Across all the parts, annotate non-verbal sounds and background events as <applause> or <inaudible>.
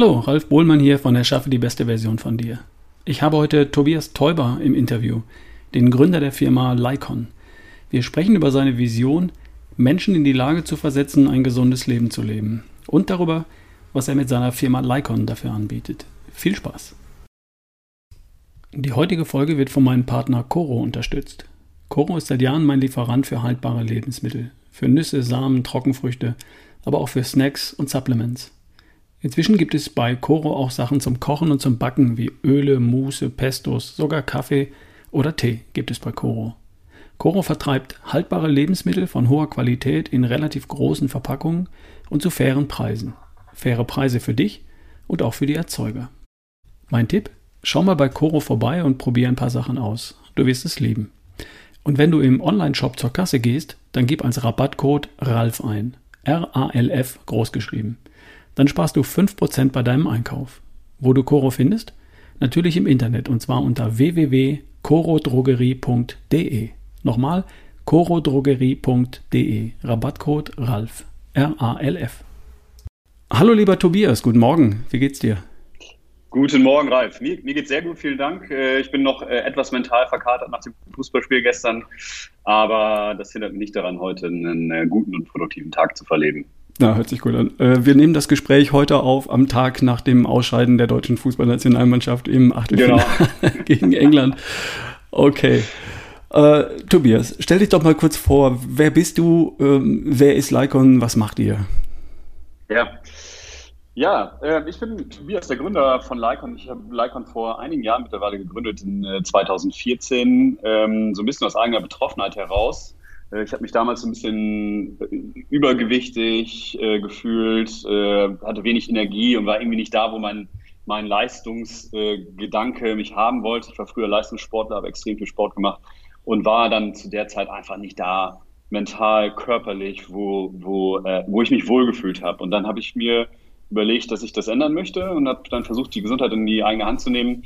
Hallo, Ralf Bohlmann hier von Erschaffe die beste Version von dir. Ich habe heute Tobias Teuber im Interview, den Gründer der Firma Lycon. Wir sprechen über seine Vision, Menschen in die Lage zu versetzen, ein gesundes Leben zu leben und darüber, was er mit seiner Firma Lycon dafür anbietet. Viel Spaß! Die heutige Folge wird von meinem Partner Coro unterstützt. Coro ist seit Jahren mein Lieferant für haltbare Lebensmittel, für Nüsse, Samen, Trockenfrüchte, aber auch für Snacks und Supplements. Inzwischen gibt es bei Coro auch Sachen zum Kochen und zum Backen wie Öle, Muße, Pestos, sogar Kaffee oder Tee gibt es bei Coro. Coro vertreibt haltbare Lebensmittel von hoher Qualität in relativ großen Verpackungen und zu fairen Preisen. Faire Preise für dich und auch für die Erzeuger. Mein Tipp? Schau mal bei Coro vorbei und probier ein paar Sachen aus. Du wirst es lieben. Und wenn du im Online-Shop zur Kasse gehst, dann gib als Rabattcode RALF ein. R-A-L-F großgeschrieben dann sparst du 5% bei deinem Einkauf. Wo du Coro findest? Natürlich im Internet und zwar unter www.corodrogerie.de. Nochmal corodrogerie.de. Rabattcode RALF. R-A-L-F. Hallo lieber Tobias, guten Morgen. Wie geht's dir? Guten Morgen, Ralf. Mir, mir geht's sehr gut, vielen Dank. Äh, ich bin noch äh, etwas mental verkatert nach dem Fußballspiel gestern, aber das hindert mich nicht daran, heute einen äh, guten und produktiven Tag zu verleben. Na, hört sich gut an. Äh, wir nehmen das Gespräch heute auf am Tag nach dem Ausscheiden der deutschen Fußballnationalmannschaft im Achtelfinale genau. <laughs> gegen England. Okay. Äh, Tobias, stell dich doch mal kurz vor. Wer bist du? Ähm, wer ist Lycon? Was macht ihr? Ja. Ja, äh, ich bin Tobias, der Gründer von Lycon. Ich habe Lycon vor einigen Jahren mittlerweile gegründet, in 2014, äh, ähm, so ein bisschen aus eigener Betroffenheit heraus. Äh, ich habe mich damals ein bisschen äh, übergewichtig äh, gefühlt, äh, hatte wenig Energie und war irgendwie nicht da, wo mein, mein Leistungsgedanke äh, mich haben wollte. Ich war früher Leistungssportler, habe extrem viel Sport gemacht und war dann zu der Zeit einfach nicht da, mental, körperlich, wo, wo, äh, wo ich mich wohlgefühlt habe. Und dann habe ich mir überlegt, dass ich das ändern möchte und habe dann versucht, die Gesundheit in die eigene Hand zu nehmen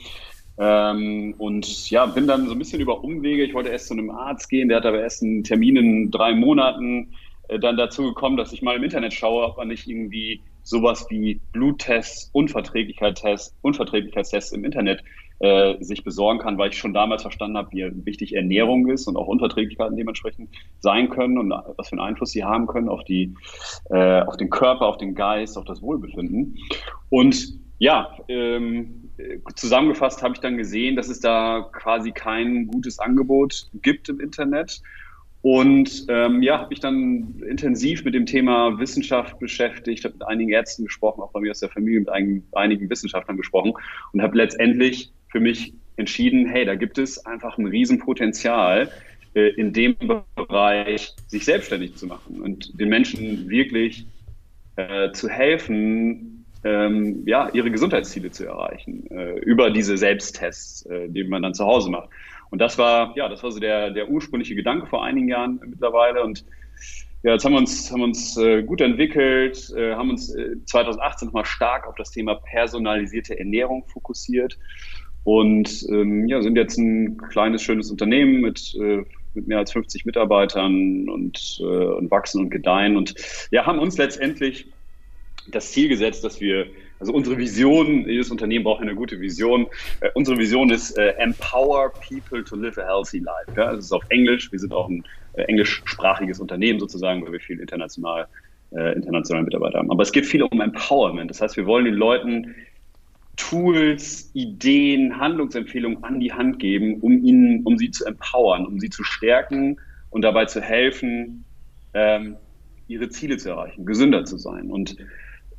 ähm, und ja, bin dann so ein bisschen über Umwege. Ich wollte erst zu einem Arzt gehen, der hat aber erst einen Termin in drei Monaten. Äh, dann dazu gekommen, dass ich mal im Internet schaue, ob man nicht irgendwie sowas wie Bluttests, Unverträglichkeitstests, Unverträglichkeitstests im Internet äh, sich besorgen kann, weil ich schon damals verstanden habe, wie wichtig Ernährung ist und auch Unverträglichkeiten dementsprechend sein können und was für einen Einfluss sie haben können auf die, äh, auf den Körper, auf den Geist, auf das Wohlbefinden. Und ja, ähm, zusammengefasst habe ich dann gesehen, dass es da quasi kein gutes Angebot gibt im Internet. Und ähm, ja, habe mich dann intensiv mit dem Thema Wissenschaft beschäftigt, habe mit einigen Ärzten gesprochen, auch bei mir aus der Familie mit einigen, einigen Wissenschaftlern gesprochen und habe letztendlich für mich entschieden, hey, da gibt es einfach ein Riesenpotenzial, äh, in dem Bereich sich selbstständig zu machen und den Menschen wirklich äh, zu helfen, ähm, ja, ihre Gesundheitsziele zu erreichen, äh, über diese Selbsttests, äh, die man dann zu Hause macht. Und das war, ja, das war so der, der ursprüngliche Gedanke vor einigen Jahren mittlerweile. Und ja, jetzt haben wir uns, haben uns äh, gut entwickelt, äh, haben uns äh, 2018 nochmal stark auf das Thema personalisierte Ernährung fokussiert und ähm, ja, sind jetzt ein kleines, schönes Unternehmen mit äh, mit mehr als 50 Mitarbeitern und, äh, und wachsen und gedeihen und ja, haben uns letztendlich das Ziel gesetzt, dass wir, also unsere Vision, jedes Unternehmen braucht eine gute Vision. Äh, unsere Vision ist äh, Empower People to Live a Healthy Life. Ja, das ist auf Englisch. Wir sind auch ein äh, englischsprachiges Unternehmen sozusagen, weil wir viel international, äh, internationale Mitarbeiter haben. Aber es geht viel um Empowerment. Das heißt, wir wollen den Leuten Tools, Ideen, Handlungsempfehlungen an die Hand geben, um ihnen, um sie zu empowern, um sie zu stärken und dabei zu helfen, ähm, ihre Ziele zu erreichen, gesünder zu sein. Und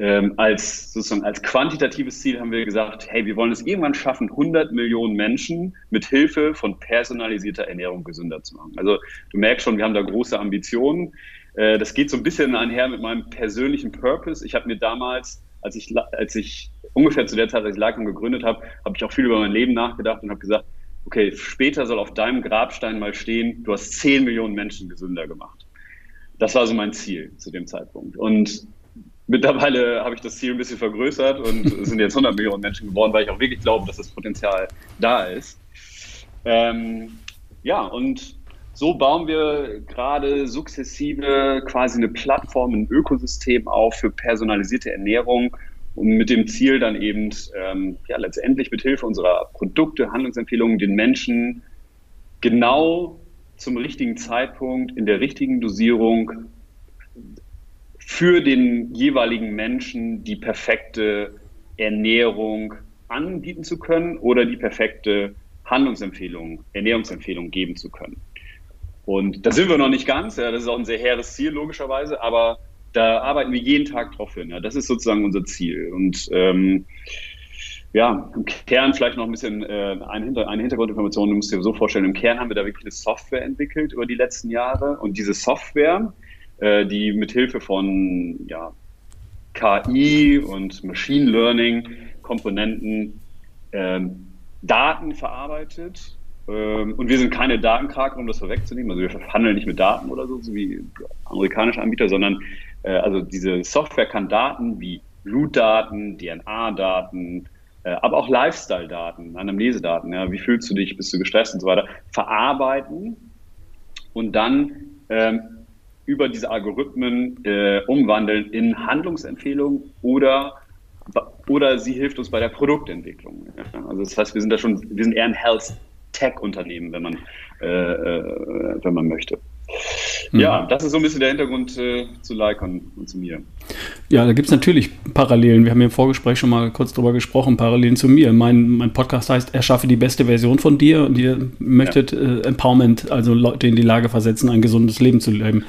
ähm, als sozusagen als quantitatives Ziel haben wir gesagt, hey, wir wollen es irgendwann schaffen, 100 Millionen Menschen mit Hilfe von personalisierter Ernährung gesünder zu machen. Also du merkst schon, wir haben da große Ambitionen. Äh, das geht so ein bisschen einher mit meinem persönlichen Purpose. Ich habe mir damals, als ich, als ich ungefähr zu der Zeit, als ich Lycom gegründet habe, habe ich auch viel über mein Leben nachgedacht und habe gesagt, okay, später soll auf deinem Grabstein mal stehen, du hast 10 Millionen Menschen gesünder gemacht. Das war so mein Ziel zu dem Zeitpunkt. Und Mittlerweile habe ich das Ziel ein bisschen vergrößert und <laughs> es sind jetzt 100 Millionen Menschen geworden, weil ich auch wirklich glaube, dass das Potenzial da ist. Ähm, ja, und so bauen wir gerade sukzessive quasi eine Plattform, ein Ökosystem auf für personalisierte Ernährung und mit dem Ziel dann eben ähm, ja, letztendlich mit Hilfe unserer Produkte, Handlungsempfehlungen den Menschen genau zum richtigen Zeitpunkt in der richtigen Dosierung für den jeweiligen Menschen die perfekte Ernährung anbieten zu können oder die perfekte Handlungsempfehlung, Ernährungsempfehlung geben zu können. Und da sind wir noch nicht ganz, ja, das ist auch ein sehr hehres Ziel logischerweise, aber da arbeiten wir jeden Tag drauf hin. Ja. Das ist sozusagen unser Ziel. Und ähm, ja, im Kern vielleicht noch ein bisschen äh, eine, Hinter eine Hintergrundinformation. Du musst dir so vorstellen, im Kern haben wir da wirklich eine Software entwickelt über die letzten Jahre. Und diese Software, äh, die mit Hilfe von ja, KI und Machine Learning Komponenten ähm, Daten verarbeitet. Ähm, und wir sind keine Datenkraken, um das vorwegzunehmen. Also wir handeln nicht mit Daten oder so, so wie amerikanische Anbieter, sondern äh, also diese Software kann Daten wie Blutdaten, DNA-Daten, äh, aber auch Lifestyle-Daten, Anamnesedaten, ja, wie fühlst du dich, bist du gestresst und so weiter, verarbeiten und dann ähm, über diese Algorithmen äh, umwandeln in Handlungsempfehlungen oder oder sie hilft uns bei der Produktentwicklung. Ja. Also das heißt, wir sind da schon, wir sind eher ein Health Tech Unternehmen, wenn man äh, äh, wenn man möchte. Mhm. Ja, das ist so ein bisschen der Hintergrund äh, zu Lycon und zu mir. Ja, da gibt es natürlich Parallelen. Wir haben ja im Vorgespräch schon mal kurz drüber gesprochen, Parallelen zu mir. Mein, mein Podcast heißt Erschaffe die beste Version von dir und ihr möchtet ja. äh, Empowerment, also Leute in die Lage versetzen, ein gesundes Leben zu leben.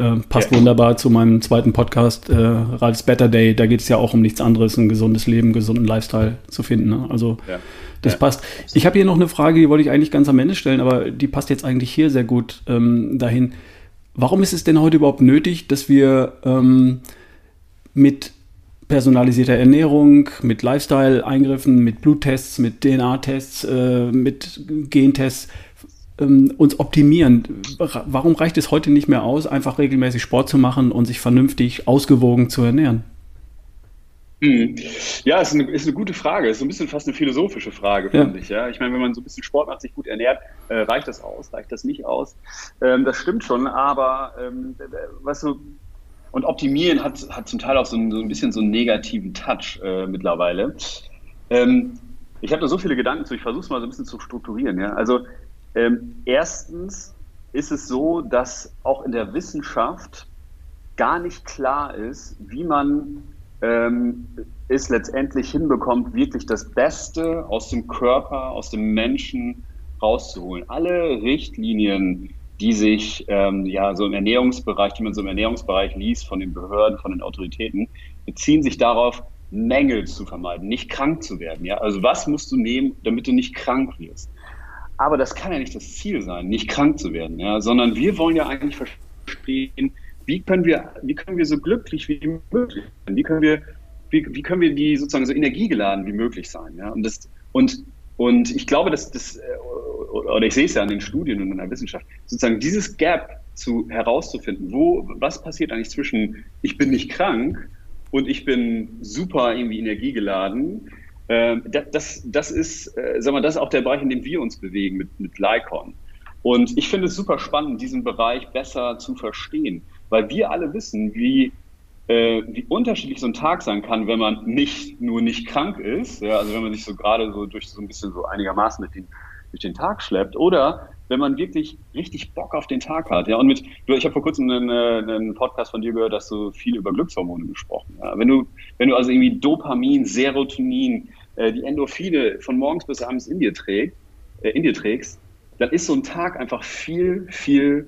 Äh, passt ja. wunderbar zu meinem zweiten Podcast, äh, Ralf's Better Day. Da geht es ja auch um nichts anderes, ein gesundes Leben, einen gesunden Lifestyle zu finden. Ne? Also ja. das ja. passt. Ich habe hier noch eine Frage, die wollte ich eigentlich ganz am Ende stellen, aber die passt jetzt eigentlich hier sehr gut ähm, dahin. Warum ist es denn heute überhaupt nötig, dass wir ähm, mit personalisierter Ernährung, mit Lifestyle-Eingriffen, mit Bluttests, mit DNA-Tests, äh, mit Gentests ähm, uns optimieren. Warum reicht es heute nicht mehr aus, einfach regelmäßig Sport zu machen und sich vernünftig ausgewogen zu ernähren? Hm. Ja, ist eine, ist eine gute Frage. Ist so ein bisschen fast eine philosophische Frage, finde ja. ich. Ja? Ich meine, wenn man so ein bisschen Sport macht, sich gut ernährt, äh, reicht das aus, reicht das nicht aus? Ähm, das stimmt schon, aber ähm, weißt du, und optimieren hat, hat zum Teil auch so ein, so ein bisschen so einen negativen Touch äh, mittlerweile. Ähm, ich habe da so viele Gedanken zu, ich versuche es mal so ein bisschen zu strukturieren. Ja? Also ähm, erstens ist es so, dass auch in der Wissenschaft gar nicht klar ist, wie man ähm, es letztendlich hinbekommt, wirklich das Beste aus dem Körper, aus dem Menschen rauszuholen. Alle Richtlinien, die sich ähm, ja so im Ernährungsbereich, die man so im Ernährungsbereich liest von den Behörden, von den Autoritäten, beziehen sich darauf, Mängel zu vermeiden, nicht krank zu werden. Ja? Also was musst du nehmen, damit du nicht krank wirst? Aber das kann ja nicht das Ziel sein, nicht krank zu werden, ja? sondern wir wollen ja eigentlich verstehen, wie können wir, wie können wir so glücklich wie möglich sein? Wie können wir, wie, wie können wir die sozusagen so energiegeladen wie möglich sein? Ja? Und das, und, und ich glaube, dass das, äh, oder ich sehe es ja an den Studien und in der Wissenschaft, sozusagen dieses Gap zu herauszufinden, wo, was passiert eigentlich zwischen ich bin nicht krank und ich bin super irgendwie energiegeladen, das, das ist, äh, sag mal, das ist auch der Bereich, in dem wir uns bewegen mit, mit Lycon. Und ich finde es super spannend, diesen Bereich besser zu verstehen, weil wir alle wissen, wie, äh, wie unterschiedlich so ein Tag sein kann, wenn man nicht nur nicht krank ist, ja, also wenn man sich so gerade so durch so ein bisschen so einigermaßen mit den, durch den Tag schleppt, oder wenn man wirklich richtig Bock auf den Tag hat. Ja, und mit, du, ich habe vor kurzem einen, äh, einen Podcast von dir gehört, dass du viel über Glückshormone gesprochen. Ja. Wenn du, wenn du also irgendwie Dopamin, Serotonin, äh, die Endorphine von morgens bis abends in dir, trägt, äh, in dir trägst, dann ist so ein Tag einfach viel, viel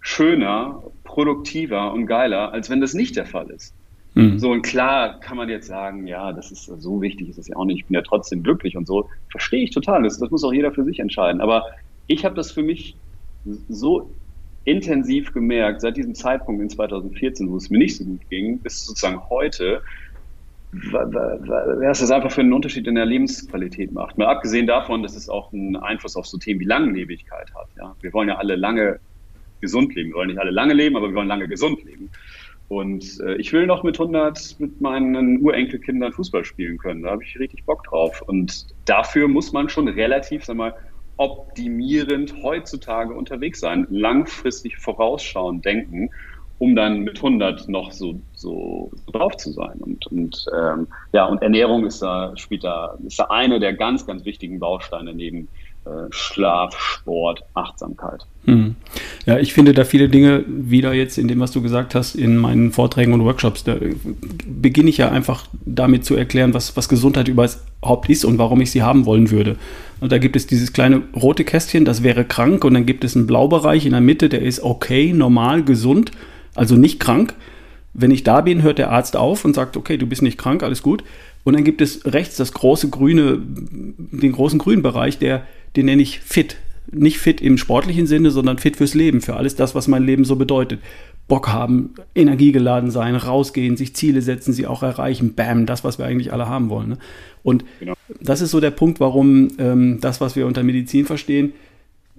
schöner, produktiver und geiler, als wenn das nicht der Fall ist. Mhm. So, und klar kann man jetzt sagen, ja, das ist so wichtig, ist das ja auch nicht, ich bin ja trotzdem glücklich und so. Verstehe ich total, das, das muss auch jeder für sich entscheiden. Aber ich habe das für mich so intensiv gemerkt, seit diesem Zeitpunkt in 2014, wo es mir nicht so gut ging, bis sozusagen heute, was das einfach für einen Unterschied in der Lebensqualität macht. Mal abgesehen davon, dass es auch einen Einfluss auf so Themen wie Langlebigkeit hat. Ja? Wir wollen ja alle lange gesund leben. Wir wollen nicht alle lange leben, aber wir wollen lange gesund leben. Und äh, ich will noch mit 100 mit meinen Urenkelkindern Fußball spielen können. Da habe ich richtig Bock drauf. Und dafür muss man schon relativ, sag mal, optimierend heutzutage unterwegs sein, langfristig vorausschauend denken um dann mit 100 noch so, so, drauf zu sein. Und, und ähm, ja, und Ernährung ist da, spielt da, ist da eine der ganz, ganz wichtigen Bausteine neben äh, Schlaf, Sport, Achtsamkeit. Hm. Ja, ich finde da viele Dinge wieder jetzt in dem, was du gesagt hast, in meinen Vorträgen und Workshops. Da beginne ich ja einfach damit zu erklären, was, was Gesundheit überhaupt ist und warum ich sie haben wollen würde. Und da gibt es dieses kleine rote Kästchen, das wäre krank, und dann gibt es einen Blaubereich in der Mitte, der ist okay, normal, gesund, also nicht krank. Wenn ich da bin, hört der Arzt auf und sagt, okay, du bist nicht krank, alles gut. Und dann gibt es rechts das große grüne, den großen grünen Bereich, der den nenne ich fit. Nicht fit im sportlichen Sinne, sondern fit fürs Leben, für alles das, was mein Leben so bedeutet. Bock haben, energiegeladen sein, rausgehen, sich Ziele setzen, sie auch erreichen. Bam, das, was wir eigentlich alle haben wollen. Ne? Und genau. das ist so der Punkt, warum ähm, das, was wir unter Medizin verstehen,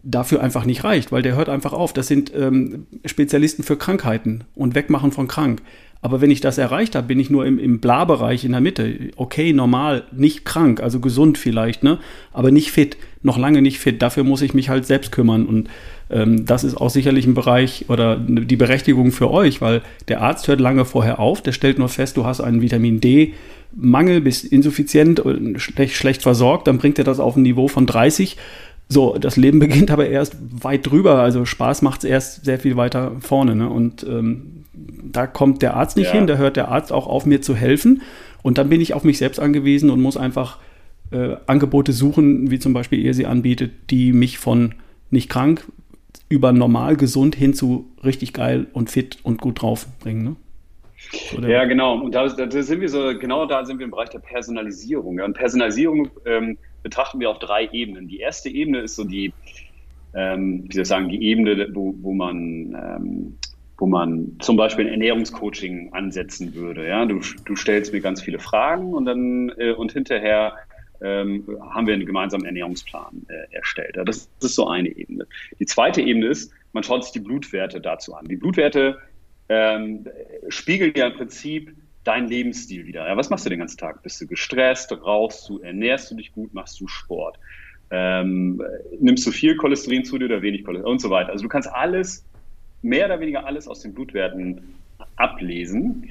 dafür einfach nicht reicht, weil der hört einfach auf. Das sind ähm, Spezialisten für Krankheiten und Wegmachen von krank. Aber wenn ich das erreicht habe, bin ich nur im, im Bla-Bereich in der Mitte. Okay, normal, nicht krank, also gesund vielleicht, ne? Aber nicht fit, noch lange nicht fit. Dafür muss ich mich halt selbst kümmern. Und ähm, das ist auch sicherlich ein Bereich oder die Berechtigung für euch, weil der Arzt hört lange vorher auf, der stellt nur fest, du hast einen Vitamin D. Mangel, bist insuffizient, schlecht, schlecht versorgt, dann bringt er das auf ein Niveau von 30 so, das Leben beginnt aber erst weit drüber. Also Spaß macht es erst sehr viel weiter vorne. Ne? Und ähm, da kommt der Arzt nicht ja. hin, da hört der Arzt auch auf, mir zu helfen. Und dann bin ich auf mich selbst angewiesen und muss einfach äh, Angebote suchen, wie zum Beispiel ihr sie anbietet, die mich von nicht krank über normal gesund hin zu richtig geil und fit und gut drauf bringen. Ne? So ja, genau. Und da, da, sind wir so, genau da sind wir im Bereich der Personalisierung. Ja. Und Personalisierung ähm, betrachten wir auf drei Ebenen. Die erste Ebene ist so die, ähm, wie soll ich sagen, die Ebene, wo, wo man ähm, wo man zum Beispiel ein Ernährungscoaching ansetzen würde. Ja, du, du stellst mir ganz viele Fragen und dann äh, und hinterher ähm, haben wir einen gemeinsamen Ernährungsplan äh, erstellt. Ja, das, das, ist so eine Ebene. Die zweite Ebene ist, man schaut sich die Blutwerte dazu an. Die Blutwerte ähm, spiegeln ja im Prinzip dein Lebensstil wieder. Ja, was machst du den ganzen Tag? Bist du gestresst? Rauchst du? Ernährst du dich gut? Machst du Sport? Ähm, nimmst du viel Cholesterin zu dir oder wenig Cholesterin und so weiter. Also du kannst alles, mehr oder weniger alles aus den Blutwerten ablesen.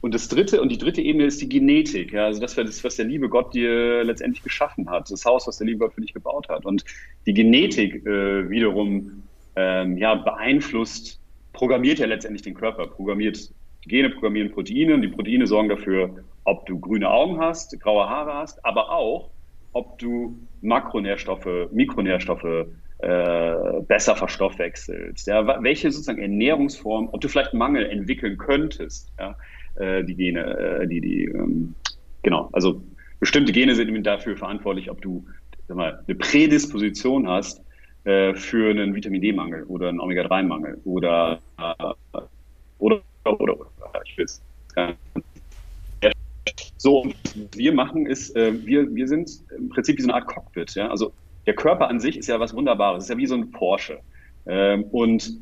Und das dritte und die dritte Ebene ist die Genetik. Ja, also das, was der liebe Gott dir letztendlich geschaffen hat, das Haus, was der liebe Gott für dich gebaut hat. Und die Genetik äh, wiederum ähm, ja, beeinflusst, programmiert ja letztendlich den Körper, programmiert Gene programmieren Proteine und die Proteine sorgen dafür, ob du grüne Augen hast, graue Haare hast, aber auch, ob du Makronährstoffe, Mikronährstoffe äh, besser verstoffwechselst. Ja, welche sozusagen Ernährungsform, ob du vielleicht Mangel entwickeln könntest, ja, äh, die Gene, äh, die, die, ähm, genau, also bestimmte Gene sind dafür verantwortlich, ob du sag mal, eine Prädisposition hast äh, für einen Vitamin D-Mangel oder einen Omega-3-Mangel oder, äh, oder, oder, oder ich will es so, wir machen ist, äh, wir, wir sind im Prinzip wie so eine Art Cockpit. Ja? Also der Körper an sich ist ja was Wunderbares, ist ja wie so ein Porsche. Ähm, und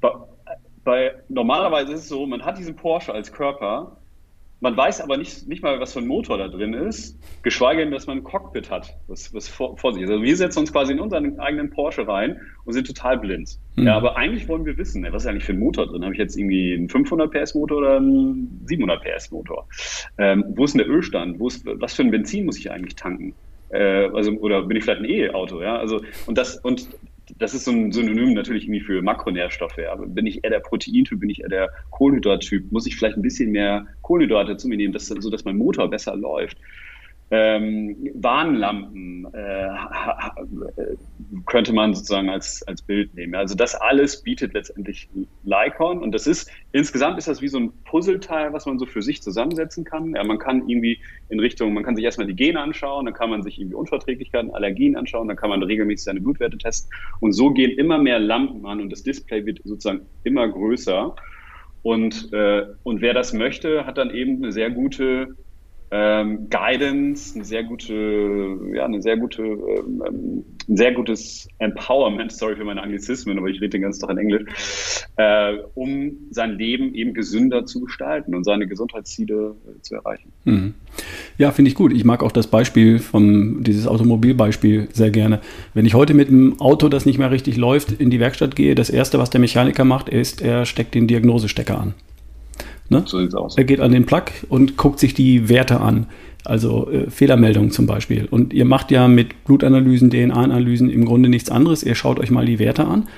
bei, bei, normalerweise ist es so, man hat diesen Porsche als Körper man weiß aber nicht, nicht mal, was für ein Motor da drin ist, geschweige denn, dass man ein Cockpit hat, was, was vor, vor, sich ist. Also wir setzen uns quasi in unseren eigenen Porsche rein und sind total blind. Mhm. Ja, aber eigentlich wollen wir wissen, was ist eigentlich für ein Motor drin? Habe ich jetzt irgendwie einen 500 PS Motor oder einen 700 PS Motor? Ähm, wo ist denn der Ölstand? Wo ist, was für ein Benzin muss ich eigentlich tanken? Äh, also, oder bin ich vielleicht ein E-Auto? Ja, also, und das, und das ist so ein Synonym natürlich irgendwie für Makronährstoffe. Aber bin ich eher der Proteintyp, bin ich eher der Kohlenhydrattyp, muss ich vielleicht ein bisschen mehr Kohlenhydrate zu mir nehmen, dass, sodass mein Motor besser läuft ähm, Warnlampen äh, könnte man sozusagen als, als Bild nehmen. Also das alles bietet letztendlich Lycon und das ist, insgesamt ist das wie so ein Puzzleteil, was man so für sich zusammensetzen kann. Ja, man kann irgendwie in Richtung, man kann sich erstmal die Gene anschauen, dann kann man sich irgendwie Unverträglichkeiten, Allergien anschauen, dann kann man regelmäßig seine Blutwerte testen und so gehen immer mehr Lampen an und das Display wird sozusagen immer größer. Und, äh, und wer das möchte, hat dann eben eine sehr gute ähm, Guidance, eine sehr gute, ja, eine sehr gute, ähm, ein sehr gutes Empowerment, sorry für meine Anglizismen, aber ich rede den ganzen Tag in Englisch, äh, um sein Leben eben gesünder zu gestalten und seine Gesundheitsziele äh, zu erreichen. Mhm. Ja, finde ich gut. Ich mag auch das Beispiel von dieses Automobilbeispiel sehr gerne. Wenn ich heute mit einem Auto, das nicht mehr richtig läuft, in die Werkstatt gehe, das erste, was der Mechaniker macht, ist, er steckt den Diagnosestecker an. Ne? So sieht's aus. Er geht an den Plug und guckt sich die Werte an. Also äh, Fehlermeldungen zum Beispiel. Und ihr macht ja mit Blutanalysen, DNA-Analysen im Grunde nichts anderes. Ihr schaut euch mal die Werte an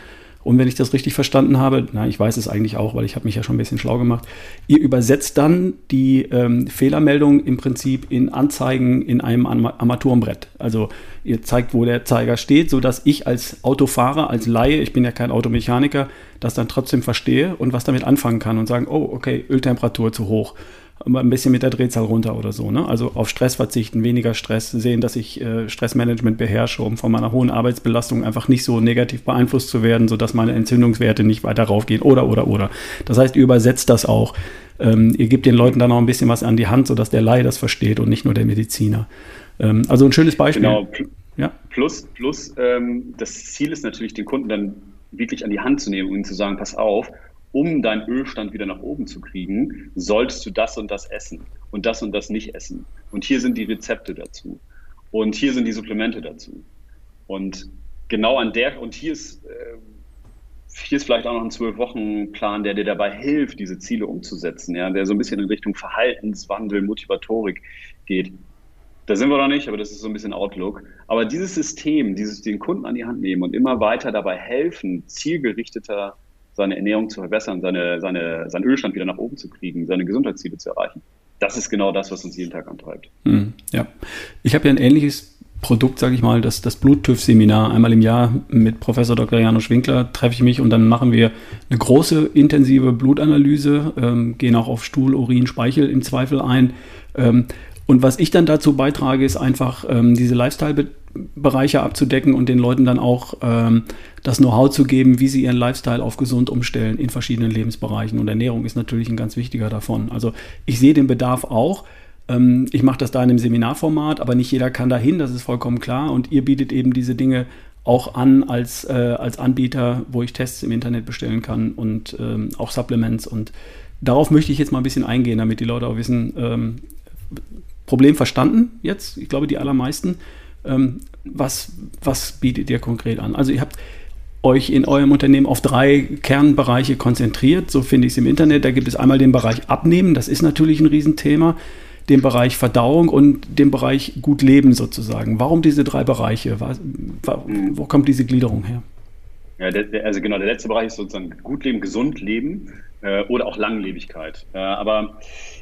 und wenn ich das richtig verstanden habe, na, ich weiß es eigentlich auch, weil ich habe mich ja schon ein bisschen schlau gemacht, ihr übersetzt dann die ähm, Fehlermeldung im Prinzip in Anzeigen in einem Armaturenbrett. Also ihr zeigt, wo der Zeiger steht, sodass ich als Autofahrer, als Laie, ich bin ja kein Automechaniker, das dann trotzdem verstehe und was damit anfangen kann und sagen, oh, okay, Öltemperatur zu hoch ein bisschen mit der Drehzahl runter oder so. Ne? Also auf Stress verzichten, weniger Stress, sehen, dass ich äh, Stressmanagement beherrsche, um von meiner hohen Arbeitsbelastung einfach nicht so negativ beeinflusst zu werden, sodass meine Entzündungswerte nicht weiter raufgehen oder, oder, oder. Das heißt, ihr übersetzt das auch. Ähm, ihr gebt den Leuten dann auch ein bisschen was an die Hand, sodass der Laie das versteht und nicht nur der Mediziner. Ähm, also ein schönes Beispiel. Genau. Ja. Plus, plus ähm, das Ziel ist natürlich, den Kunden dann wirklich an die Hand zu nehmen und zu sagen, pass auf, um deinen Ölstand wieder nach oben zu kriegen, solltest du das und das essen und das und das nicht essen. Und hier sind die Rezepte dazu. Und hier sind die Supplemente dazu. Und genau an der, und hier ist, äh, hier ist vielleicht auch noch ein Zwölf-Wochen-Plan, der dir dabei hilft, diese Ziele umzusetzen, ja, der so ein bisschen in Richtung Verhaltenswandel, Motivatorik geht. Da sind wir noch nicht, aber das ist so ein bisschen Outlook. Aber dieses System, dieses den Kunden an die Hand nehmen und immer weiter dabei helfen, zielgerichteter seine Ernährung zu verbessern, seine, seine, seinen Ölstand wieder nach oben zu kriegen, seine Gesundheitsziele zu erreichen. Das ist genau das, was uns jeden Tag antreibt. Hm, ja, ich habe ja ein ähnliches Produkt, sage ich mal, das, das Bluttüff-Seminar. Einmal im Jahr mit Professor Dr. Janusz Winkler treffe ich mich und dann machen wir eine große intensive Blutanalyse, ähm, gehen auch auf Stuhl, Urin, Speichel im Zweifel ein. Ähm, und was ich dann dazu beitrage, ist einfach ähm, diese Lifestyle-Bereiche abzudecken und den Leuten dann auch ähm, das Know-how zu geben, wie sie ihren Lifestyle auf gesund umstellen in verschiedenen Lebensbereichen. Und Ernährung ist natürlich ein ganz wichtiger davon. Also ich sehe den Bedarf auch. Ähm, ich mache das da in einem Seminarformat, aber nicht jeder kann dahin, das ist vollkommen klar. Und ihr bietet eben diese Dinge auch an als, äh, als Anbieter, wo ich Tests im Internet bestellen kann und ähm, auch Supplements. Und darauf möchte ich jetzt mal ein bisschen eingehen, damit die Leute auch wissen, ähm, Problem verstanden jetzt, ich glaube die allermeisten. Ähm, was, was bietet ihr konkret an? Also ihr habt euch in eurem Unternehmen auf drei Kernbereiche konzentriert, so finde ich es im Internet. Da gibt es einmal den Bereich Abnehmen, das ist natürlich ein Riesenthema, den Bereich Verdauung und den Bereich Gut Leben sozusagen. Warum diese drei Bereiche? Wo kommt diese Gliederung her? Ja, der, also genau, der letzte Bereich ist sozusagen gut leben, gesund leben oder auch Langlebigkeit. Äh, aber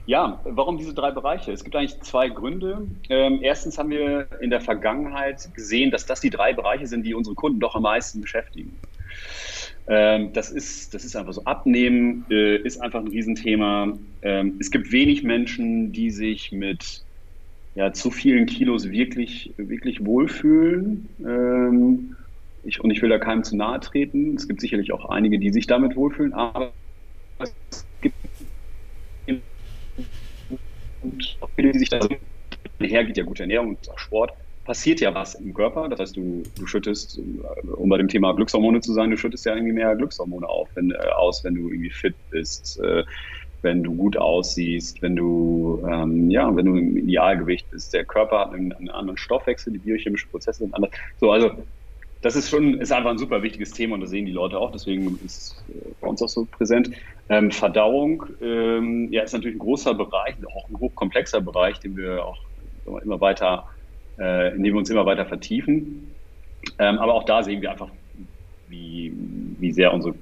ja, warum diese drei Bereiche? Es gibt eigentlich zwei Gründe. Ähm, erstens haben wir in der Vergangenheit gesehen, dass das die drei Bereiche sind, die unsere Kunden doch am meisten beschäftigen. Ähm, das, ist, das ist einfach so. Abnehmen äh, ist einfach ein Riesenthema. Ähm, es gibt wenig Menschen, die sich mit ja, zu vielen Kilos wirklich, wirklich wohlfühlen. Ich, und ich will da keinem zu nahe treten. Es gibt sicherlich auch einige, die sich damit wohlfühlen, aber es gibt und auch viele, die sich da so her geht ja gute Ernährung und Sport, passiert ja was im Körper. Das heißt, du, du schüttest, um bei dem Thema Glückshormone zu sein, du schüttest ja irgendwie mehr Glückshormone auf, wenn, äh, aus, wenn du irgendwie fit bist, äh, wenn du gut aussiehst, wenn du, ähm, ja, wenn du im Idealgewicht bist. Der Körper hat einen, einen anderen Stoffwechsel, die biochemischen Prozesse sind anders. So, also das ist schon, ist einfach ein super wichtiges Thema und das sehen die Leute auch, deswegen ist es äh, bei uns auch so präsent. Ähm, Verdauung ähm, ja, ist natürlich ein großer Bereich, auch ein hochkomplexer Bereich, den wir auch immer weiter, äh, in dem wir uns immer weiter vertiefen. Ähm, aber auch da sehen wir einfach, wie, wie sehr unsere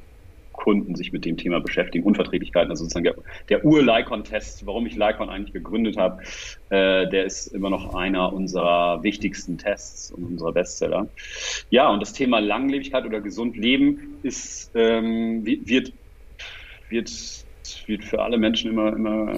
Kunden sich mit dem Thema beschäftigen. Unverträglichkeiten, also sozusagen der, der Ur-Lycon-Test, warum ich Lycon eigentlich gegründet habe, äh, der ist immer noch einer unserer wichtigsten Tests und unserer Bestseller. Ja, und das Thema Langlebigkeit oder gesund leben ist, ähm, wird, wird wird für alle Menschen immer, immer,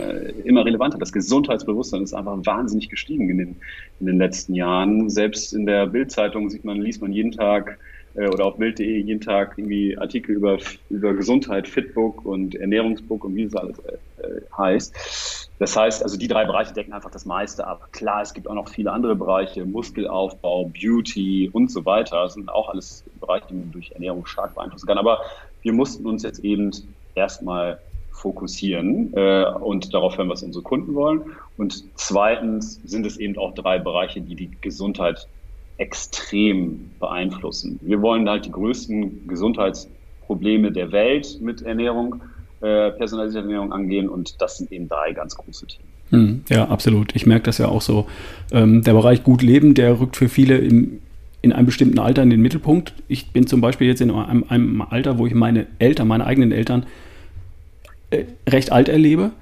immer relevanter. Das Gesundheitsbewusstsein ist einfach wahnsinnig gestiegen in den, in den letzten Jahren. Selbst in der Bildzeitung sieht man, liest man jeden Tag äh, oder auf Bild.de jeden Tag irgendwie Artikel über, über Gesundheit, Fitbook und Ernährungsbook und wie es alles äh, heißt. Das heißt, also die drei Bereiche decken einfach das meiste ab. Klar, es gibt auch noch viele andere Bereiche, Muskelaufbau, Beauty und so weiter. Das sind auch alles Bereiche, die man durch Ernährung stark beeinflussen kann. Aber wir mussten uns jetzt eben erstmal fokussieren äh, und darauf hören, was unsere Kunden wollen. Und zweitens sind es eben auch drei Bereiche, die die Gesundheit extrem beeinflussen. Wir wollen halt die größten Gesundheitsprobleme der Welt mit Ernährung, äh, personalisierter Ernährung angehen und das sind eben drei ganz große Themen. Hm, ja, absolut. Ich merke das ja auch so. Ähm, der Bereich Gut Leben, der rückt für viele im, in einem bestimmten Alter in den Mittelpunkt. Ich bin zum Beispiel jetzt in einem, einem Alter, wo ich meine Eltern, meine eigenen Eltern äh, recht alt erlebe.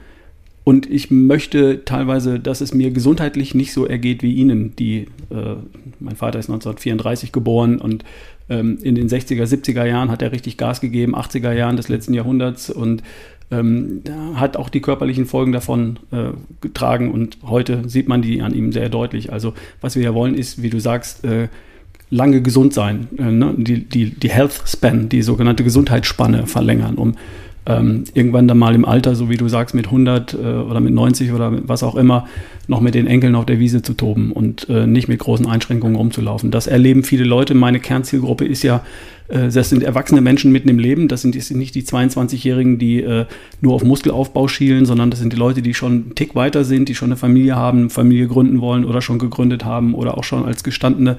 Und ich möchte teilweise, dass es mir gesundheitlich nicht so ergeht wie Ihnen. Die, äh, mein Vater ist 1934 geboren und ähm, in den 60er, 70er Jahren hat er richtig Gas gegeben, 80er Jahren des letzten Jahrhunderts und ähm, hat auch die körperlichen Folgen davon äh, getragen. Und heute sieht man die an ihm sehr deutlich. Also was wir ja wollen, ist, wie du sagst, äh, lange gesund sein, äh, ne? die, die, die Health Span, die sogenannte Gesundheitsspanne verlängern, um ähm, irgendwann dann mal im Alter, so wie du sagst, mit 100 äh, oder mit 90 oder was auch immer, noch mit den Enkeln auf der Wiese zu toben und äh, nicht mit großen Einschränkungen rumzulaufen. Das erleben viele Leute. Meine Kernzielgruppe ist ja, äh, das sind erwachsene Menschen mitten im Leben. Das sind, das sind nicht die 22-Jährigen, die äh, nur auf Muskelaufbau schielen, sondern das sind die Leute, die schon einen Tick weiter sind, die schon eine Familie haben, Familie gründen wollen oder schon gegründet haben oder auch schon als gestandene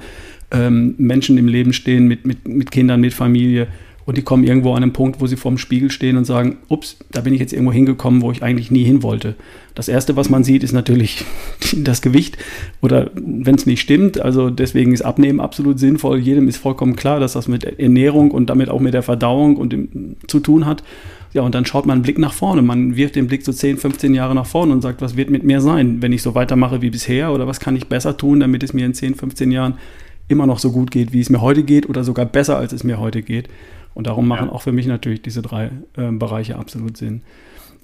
ähm, Menschen im Leben stehen mit, mit, mit Kindern, mit Familie und die kommen irgendwo an einen Punkt, wo sie vorm Spiegel stehen und sagen, ups, da bin ich jetzt irgendwo hingekommen, wo ich eigentlich nie hin wollte. Das Erste, was man sieht, ist natürlich <laughs> das Gewicht oder wenn es nicht stimmt. Also deswegen ist Abnehmen absolut sinnvoll. Jedem ist vollkommen klar, dass das mit Ernährung und damit auch mit der Verdauung und dem, zu tun hat. Ja, und dann schaut man einen Blick nach vorne. Man wirft den Blick so 10, 15 Jahre nach vorne und sagt, was wird mit mir sein, wenn ich so weitermache wie bisher oder was kann ich besser tun, damit es mir in 10, 15 Jahren immer noch so gut geht, wie es mir heute geht oder sogar besser, als es mir heute geht. Und darum machen ja. auch für mich natürlich diese drei äh, Bereiche absolut Sinn.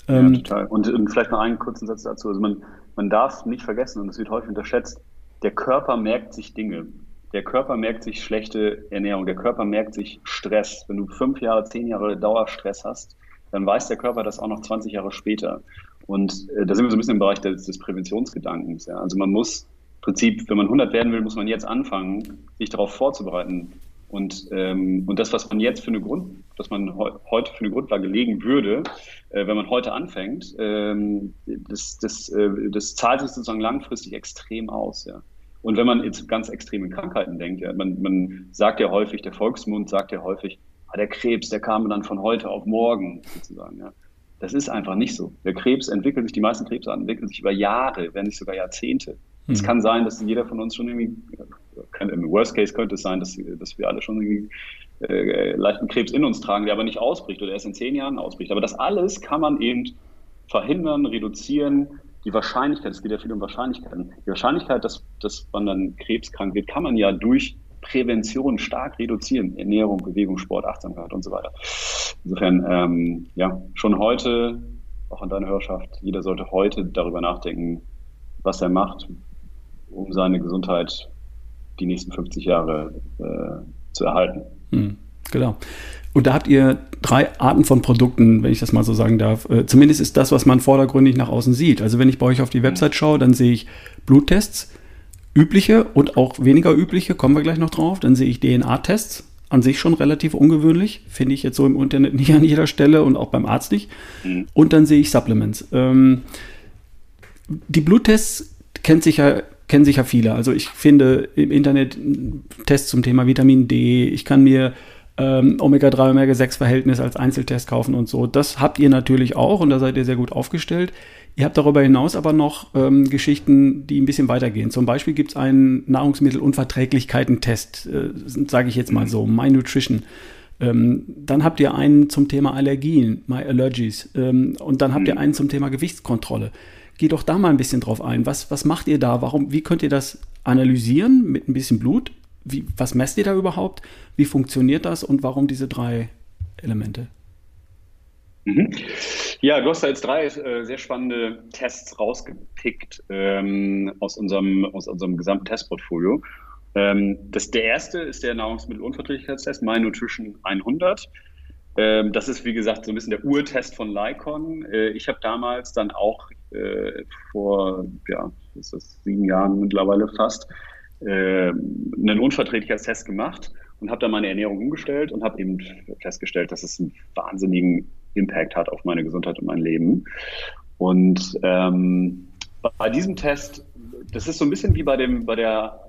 Ähm, ja, total. Und, und, vielleicht noch einen kurzen Satz dazu. Also man, man darf nicht vergessen, und das wird häufig unterschätzt, der Körper merkt sich Dinge. Der Körper merkt sich schlechte Ernährung. Der Körper merkt sich Stress. Wenn du fünf Jahre, zehn Jahre Dauerstress hast, dann weiß der Körper das auch noch 20 Jahre später. Und äh, da sind wir so ein bisschen im Bereich des, des Präventionsgedankens. Ja. Also man muss im Prinzip, wenn man 100 werden will, muss man jetzt anfangen, sich darauf vorzubereiten. Und, ähm, und das, was man jetzt für eine Grund, dass man he heute für eine Grundlage legen würde, äh, wenn man heute anfängt, ähm, das, das, äh, das zahlt sich sozusagen langfristig extrem aus. Ja. Und wenn man jetzt ganz extreme Krankheiten denkt, ja, man, man sagt ja häufig, der Volksmund sagt ja häufig, ah, der Krebs, der kam dann von heute auf morgen sozusagen. Ja. Das ist einfach nicht so. Der Krebs entwickelt sich, die meisten Krebsarten entwickeln sich über Jahre, wenn nicht sogar Jahrzehnte. Es mhm. kann sein, dass jeder von uns schon irgendwie im Worst Case könnte es sein, dass, dass wir alle schon äh, leichten Krebs in uns tragen, der aber nicht ausbricht oder erst in zehn Jahren ausbricht. Aber das alles kann man eben verhindern, reduzieren. Die Wahrscheinlichkeit, es geht ja viel um Wahrscheinlichkeiten, die Wahrscheinlichkeit, dass, dass man dann krebskrank wird, kann man ja durch Prävention stark reduzieren. Ernährung, Bewegung, Sport, Achtsamkeit und so weiter. Insofern, ähm, ja, schon heute, auch an deine Hörerschaft, jeder sollte heute darüber nachdenken, was er macht, um seine Gesundheit die nächsten 50 Jahre äh, zu erhalten. Hm, genau. Und da habt ihr drei Arten von Produkten, wenn ich das mal so sagen darf. Äh, zumindest ist das, was man vordergründig nach außen sieht. Also wenn ich bei euch auf die Website schaue, dann sehe ich Bluttests, übliche und auch weniger übliche, kommen wir gleich noch drauf. Dann sehe ich DNA-Tests, an sich schon relativ ungewöhnlich, finde ich jetzt so im Internet nicht an jeder Stelle und auch beim Arzt nicht. Mhm. Und dann sehe ich Supplements. Ähm, die Bluttests kennt sich ja kennen sicher viele. Also ich finde im Internet Tests zum Thema Vitamin D. Ich kann mir ähm, Omega-3, Omega-6-Verhältnis als Einzeltest kaufen und so. Das habt ihr natürlich auch und da seid ihr sehr gut aufgestellt. Ihr habt darüber hinaus aber noch ähm, Geschichten, die ein bisschen weitergehen. Zum Beispiel gibt es einen Nahrungsmittelunverträglichkeiten-Test, äh, sage ich jetzt mal so, My Nutrition. Ähm, dann habt ihr einen zum Thema Allergien, My Allergies. Ähm, und dann habt ihr mhm. einen zum Thema Gewichtskontrolle geh doch da mal ein bisschen drauf ein. Was, was macht ihr da? Warum, wie könnt ihr das analysieren mit ein bisschen Blut? Wie, was messt ihr da überhaupt? Wie funktioniert das und warum diese drei Elemente? Mhm. Ja, du hast da jetzt drei äh, sehr spannende Tests rausgepickt ähm, aus, unserem, aus unserem gesamten Testportfolio. Ähm, das, der erste ist der Nahrungsmittelunverträglichkeitstest, My Nutrition 100. Ähm, das ist, wie gesagt, so ein bisschen der Urtest von Lycon. Äh, ich habe damals dann auch äh, vor, ja, ist das sieben Jahren mittlerweile fast, äh, einen Unverträglichkeitstest gemacht und habe dann meine Ernährung umgestellt und habe eben festgestellt, dass es einen wahnsinnigen Impact hat auf meine Gesundheit und mein Leben. Und ähm, bei diesem Test, das ist so ein bisschen wie bei dem bei der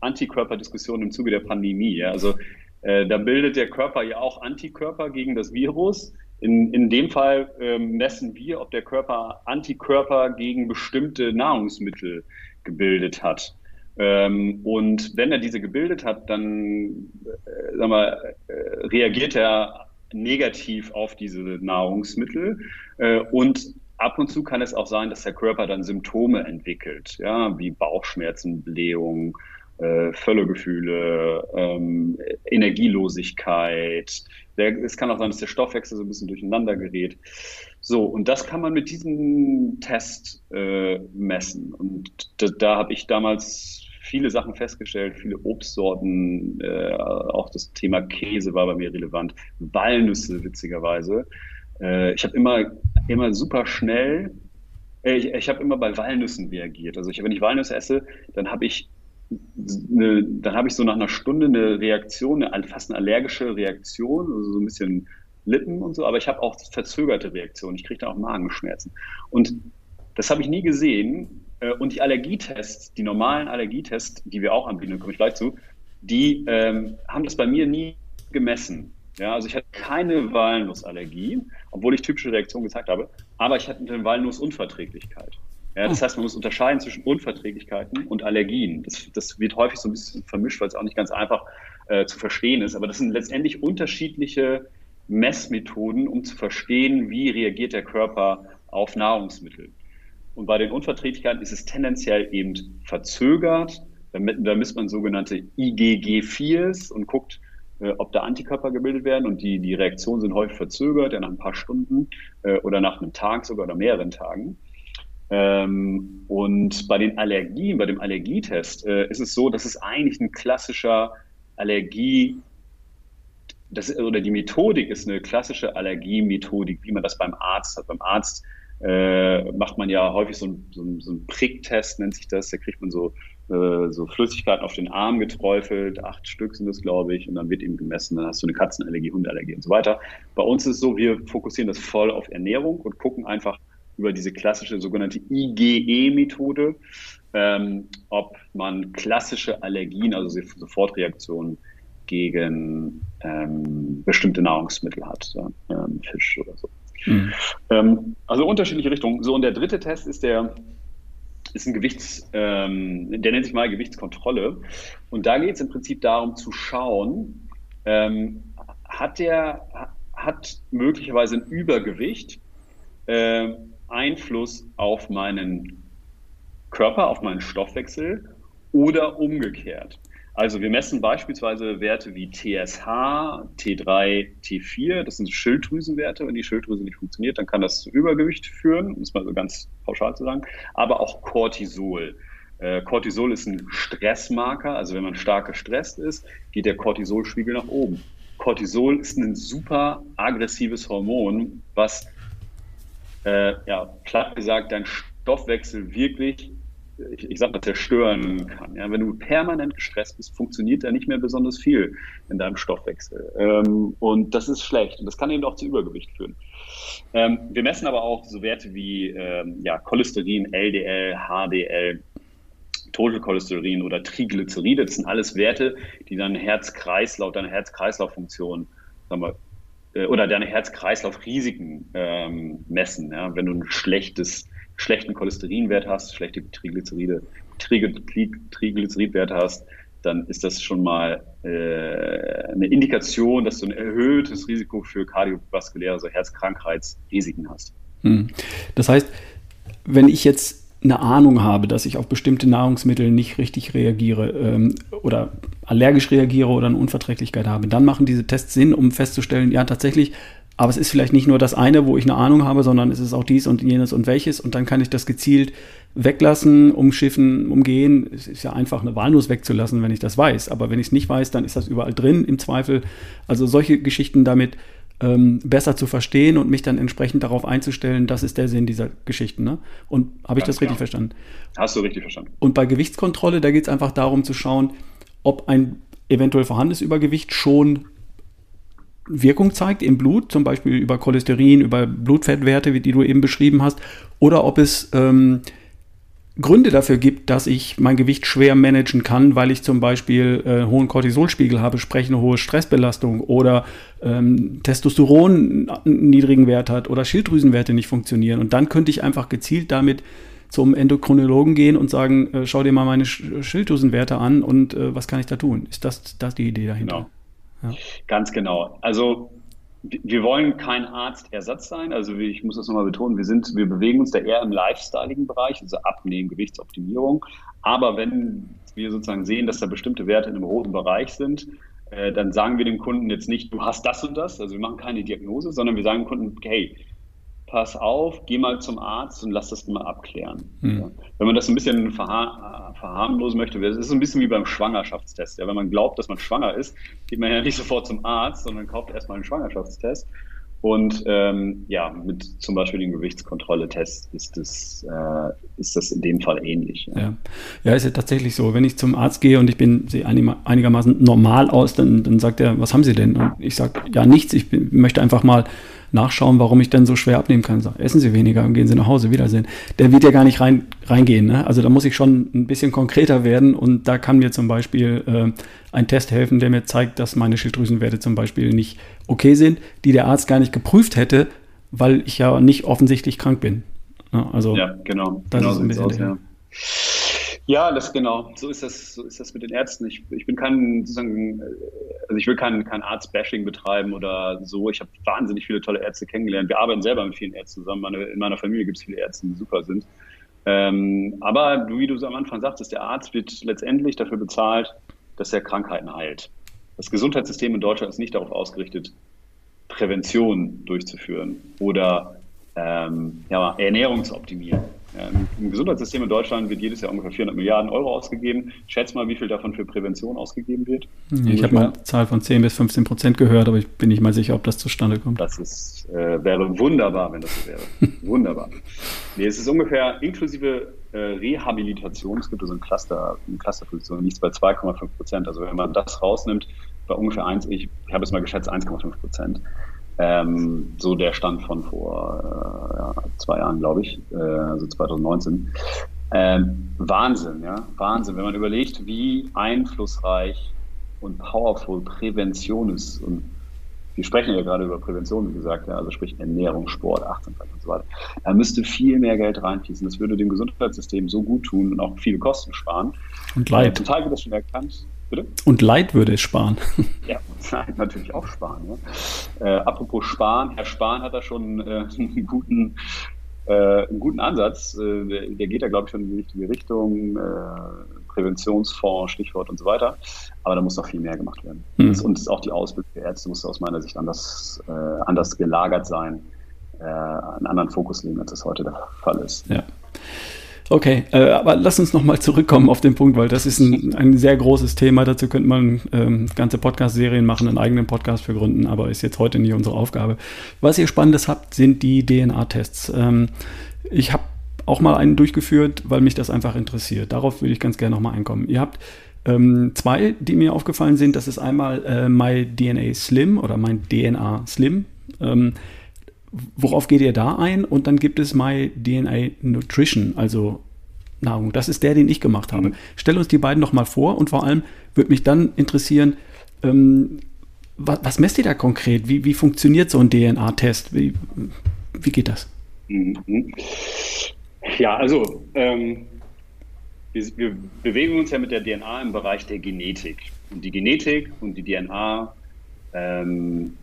Antikörperdiskussion im Zuge der Pandemie. Ja? Also äh, da bildet der Körper ja auch Antikörper gegen das Virus. In, in dem Fall ähm, messen wir, ob der Körper Antikörper gegen bestimmte Nahrungsmittel gebildet hat. Ähm, und wenn er diese gebildet hat, dann äh, sag mal, äh, reagiert er negativ auf diese Nahrungsmittel. Äh, und ab und zu kann es auch sein, dass der Körper dann Symptome entwickelt, ja, wie Bauchschmerzen, Blähung, äh, Völlegefühle, ähm, Energielosigkeit. Der, es kann auch sein, dass der Stoffwechsel so ein bisschen durcheinander gerät. So, und das kann man mit diesem Test äh, messen. Und da, da habe ich damals viele Sachen festgestellt, viele Obstsorten, äh, auch das Thema Käse war bei mir relevant, Walnüsse witzigerweise. Äh, ich habe immer, immer super schnell, äh, ich, ich habe immer bei Walnüssen reagiert. Also ich, wenn ich Walnüsse esse, dann habe ich eine, dann habe ich so nach einer Stunde eine Reaktion, eine, fast eine allergische Reaktion, also so ein bisschen Lippen und so, aber ich habe auch verzögerte Reaktionen. Ich kriege dann auch Magenschmerzen. Und das habe ich nie gesehen, äh, und die Allergietests, die normalen Allergietests, die wir auch anbieten, komme ich gleich zu, die ähm, haben das bei mir nie gemessen. Ja, also ich hatte keine Walnussallergie, obwohl ich typische Reaktionen gezeigt habe, aber ich hatte eine Walnussunverträglichkeit. Ja, das hm. heißt, man muss unterscheiden zwischen Unverträglichkeiten und Allergien. Das, das wird häufig so ein bisschen vermischt, weil es auch nicht ganz einfach äh, zu verstehen ist. Aber das sind letztendlich unterschiedliche Messmethoden, um zu verstehen, wie reagiert der Körper auf Nahrungsmittel. Und bei den Unverträglichkeiten ist es tendenziell eben verzögert. Da, da misst man sogenannte IgG4s und guckt, äh, ob da Antikörper gebildet werden. Und die, die Reaktionen sind häufig verzögert, ja nach ein paar Stunden äh, oder nach einem Tag sogar oder mehreren Tagen. Ähm, und bei den Allergien, bei dem Allergietest äh, ist es so, dass es eigentlich ein klassischer Allergie das, oder die Methodik ist eine klassische Allergiemethodik, wie man das beim Arzt hat. Beim Arzt äh, macht man ja häufig so einen so so ein Pricktest, nennt sich das. Da kriegt man so, äh, so Flüssigkeiten auf den Arm geträufelt, acht Stück sind das, glaube ich, und dann wird eben gemessen, dann hast du eine Katzenallergie, Hundeallergie und so weiter. Bei uns ist es so, wir fokussieren das voll auf Ernährung und gucken einfach über diese klassische sogenannte IgE-Methode, ähm, ob man klassische Allergien, also Sofortreaktionen gegen ähm, bestimmte Nahrungsmittel hat, ja, ähm, Fisch oder so. Mhm. Ähm, also unterschiedliche Richtungen. So, und der dritte Test ist der, ist ein Gewichts, ähm, der nennt sich mal Gewichtskontrolle. Und da geht es im Prinzip darum zu schauen, ähm, hat der, hat möglicherweise ein Übergewicht äh, Einfluss auf meinen Körper, auf meinen Stoffwechsel oder umgekehrt. Also wir messen beispielsweise Werte wie TSH, T3, T4, das sind Schilddrüsenwerte. Wenn die Schilddrüse nicht funktioniert, dann kann das zu Übergewicht führen, um es mal so ganz pauschal zu sagen. Aber auch Cortisol. Äh, Cortisol ist ein Stressmarker, also wenn man stark gestresst ist, geht der Cortisolspiegel nach oben. Cortisol ist ein super aggressives Hormon, was, äh, ja, platt gesagt, deinen Stoffwechsel wirklich ich, ich sag mal, zerstören kann. Ja, wenn du permanent gestresst bist, funktioniert da nicht mehr besonders viel in deinem Stoffwechsel. Ähm, und das ist schlecht. Und das kann eben auch zu Übergewicht führen. Ähm, wir messen aber auch so Werte wie ähm, ja, Cholesterin, LDL, HDL, Total Cholesterin oder Triglyceride. Das sind alles Werte, die deine Herz-Kreislauf, deine Herz-Kreislauf-Funktion, oder deine Herz-Kreislauf-Risiken ähm, messen. Ja? Wenn du ein schlechtes schlechten Cholesterinwert hast, schlechte Triglyceride, Triglyceridwerte hast, dann ist das schon mal äh, eine Indikation, dass du ein erhöhtes Risiko für kardiovaskuläre, also Herzkrankheitsrisiken hast. Hm. Das heißt, wenn ich jetzt eine Ahnung habe, dass ich auf bestimmte Nahrungsmittel nicht richtig reagiere ähm, oder allergisch reagiere oder eine Unverträglichkeit habe, dann machen diese Tests Sinn, um festzustellen, ja tatsächlich aber es ist vielleicht nicht nur das eine, wo ich eine Ahnung habe, sondern es ist auch dies und jenes und welches. Und dann kann ich das gezielt weglassen, umschiffen, umgehen. Es ist ja einfach, eine Walnuss wegzulassen, wenn ich das weiß. Aber wenn ich es nicht weiß, dann ist das überall drin im Zweifel. Also solche Geschichten damit ähm, besser zu verstehen und mich dann entsprechend darauf einzustellen, das ist der Sinn dieser Geschichten. Ne? Und habe ich Ganz das richtig verstanden? Hast du richtig verstanden. Und bei Gewichtskontrolle, da geht es einfach darum zu schauen, ob ein eventuell vorhandenes Übergewicht schon Wirkung zeigt im Blut, zum Beispiel über Cholesterin, über Blutfettwerte, wie die du eben beschrieben hast, oder ob es ähm, Gründe dafür gibt, dass ich mein Gewicht schwer managen kann, weil ich zum Beispiel äh, hohen Cortisolspiegel habe, sprich eine hohe Stressbelastung oder ähm, Testosteron einen niedrigen Wert hat oder Schilddrüsenwerte nicht funktionieren. Und dann könnte ich einfach gezielt damit zum Endokrinologen gehen und sagen, äh, schau dir mal meine Schilddrüsenwerte an und äh, was kann ich da tun? Ist das, das die Idee dahinter? Genau. Ja. Ganz genau. Also wir wollen kein Arztersatz sein. Also ich muss das nochmal betonen, wir sind, wir bewegen uns da eher im lifestyleigen Bereich, also Abnehmen, Gewichtsoptimierung. Aber wenn wir sozusagen sehen, dass da bestimmte Werte in einem roten Bereich sind, äh, dann sagen wir dem Kunden jetzt nicht, du hast das und das. Also wir machen keine Diagnose, sondern wir sagen dem Kunden, hey, pass auf, geh mal zum Arzt und lass das mal abklären. Mhm. Ja. Wenn man das ein bisschen verha verharmlosen möchte, das ist ein bisschen wie beim Schwangerschaftstest. Ja. Wenn man glaubt, dass man schwanger ist, geht man ja <laughs> nicht sofort zum Arzt, sondern kauft erstmal einen Schwangerschaftstest. Und ähm, ja, mit zum Beispiel dem Gewichtskontrolle-Test ist das, äh, ist das in dem Fall ähnlich. Ja. ja. Ja. ist ja tatsächlich so. Wenn ich zum Arzt gehe und ich bin sehe einigermaßen normal aus, dann, dann sagt er, was haben Sie denn? Und ich sage, ja, nichts. Ich bin, möchte einfach mal nachschauen, warum ich denn so schwer abnehmen kann. Sag, essen Sie weniger und gehen Sie nach Hause, Wiedersehen. Der wird ja gar nicht rein, reingehen. Ne? Also da muss ich schon ein bisschen konkreter werden und da kann mir zum Beispiel äh, ein Test helfen, der mir zeigt, dass meine Schilddrüsenwerte zum Beispiel nicht okay sind, die der Arzt gar nicht geprüft hätte, weil ich ja nicht offensichtlich krank bin. Ja, also ja, genau. Das genau ist ein bisschen aus, ja. Ja, das genau. So ist das, so ist das mit den Ärzten. Ich, ich bin kein, sozusagen, also ich will kein, kein Arzt-Bashing betreiben oder so. Ich habe wahnsinnig viele tolle Ärzte kennengelernt. Wir arbeiten selber mit vielen Ärzten zusammen. Meine, in meiner Familie gibt es viele Ärzte, die super sind. Ähm, aber wie du so am Anfang sagtest, der Arzt wird letztendlich dafür bezahlt, dass er Krankheiten heilt. Das Gesundheitssystem in Deutschland ist nicht darauf ausgerichtet, Prävention durchzuführen oder ähm, ja, Ernährung zu optimieren. Ähm, Im Gesundheitssystem in Deutschland wird jedes Jahr ungefähr 400 Milliarden Euro ausgegeben. Schätz mal, wie viel davon für Prävention ausgegeben wird. Ich habe mal eine Zahl von 10 bis 15 Prozent gehört, aber ich bin nicht mal sicher, ob das zustande kommt. Das ist, äh, wäre wunderbar, wenn das so wäre. <laughs> wunderbar. Nee, es ist ungefähr inklusive äh, Rehabilitation. Es gibt so ein Cluster, eine Clusterposition, liegt bei 2,5 Prozent. Also wenn man das rausnimmt, bei ungefähr 1, ich, ich habe es mal geschätzt, 1,5 Prozent. Ähm, so der Stand von vor äh, ja, zwei Jahren, glaube ich, äh, also 2019. Ähm, Wahnsinn, ja, Wahnsinn, wenn man überlegt, wie einflussreich und powerful Prävention ist. Und wir sprechen ja gerade über Prävention, wie gesagt, ja, also sprich Ernährung, Sport, Achtsamkeit und so weiter. Da müsste viel mehr Geld reinfließen. Das würde dem Gesundheitssystem so gut tun und auch viele Kosten sparen. Und Leid. Zum Teil wird das schon erkannt. Bitte? Und Leid würde es sparen. Ja, <laughs> natürlich auch sparen. Ne? Äh, apropos Sparen, Herr Spahn hat da schon äh, <laughs> einen, guten, äh, einen guten Ansatz. Äh, der, der, geht da, glaube ich, schon in die richtige Richtung. Äh, Präventionsfonds, Stichwort und so weiter. Aber da muss noch viel mehr gemacht werden. Mhm. Und auch die Ausbildung der Ärzte muss aus meiner Sicht anders, äh, anders gelagert sein, einen anderen Fokus legen, als das heute der Fall ist. Ja. Okay, äh, aber lass uns nochmal zurückkommen auf den Punkt, weil das ist ein, ein sehr großes Thema. Dazu könnte man ähm, ganze Podcast-Serien machen, einen eigenen Podcast für gründen, aber ist jetzt heute nicht unsere Aufgabe. Was ihr Spannendes habt, sind die DNA-Tests. Ähm, ich habe auch mal einen durchgeführt, weil mich das einfach interessiert. Darauf würde ich ganz gerne nochmal einkommen. Ihr habt ähm, zwei, die mir aufgefallen sind. Das ist einmal äh, My Slim oder mein DNA Slim. Ähm, worauf geht ihr da ein? Und dann gibt es My DNA Nutrition, also Nahrung. Das ist der, den ich gemacht habe. Mhm. Stell uns die beiden noch mal vor und vor allem würde mich dann interessieren, ähm, was, was, messt ihr da konkret? Wie, wie funktioniert so ein DNA-Test? Wie, wie geht das? Mhm. Ja, also ähm, wir, wir, bewegen uns ja mit der DNA im Bereich der Genetik. Und die Genetik und die DNA ähm,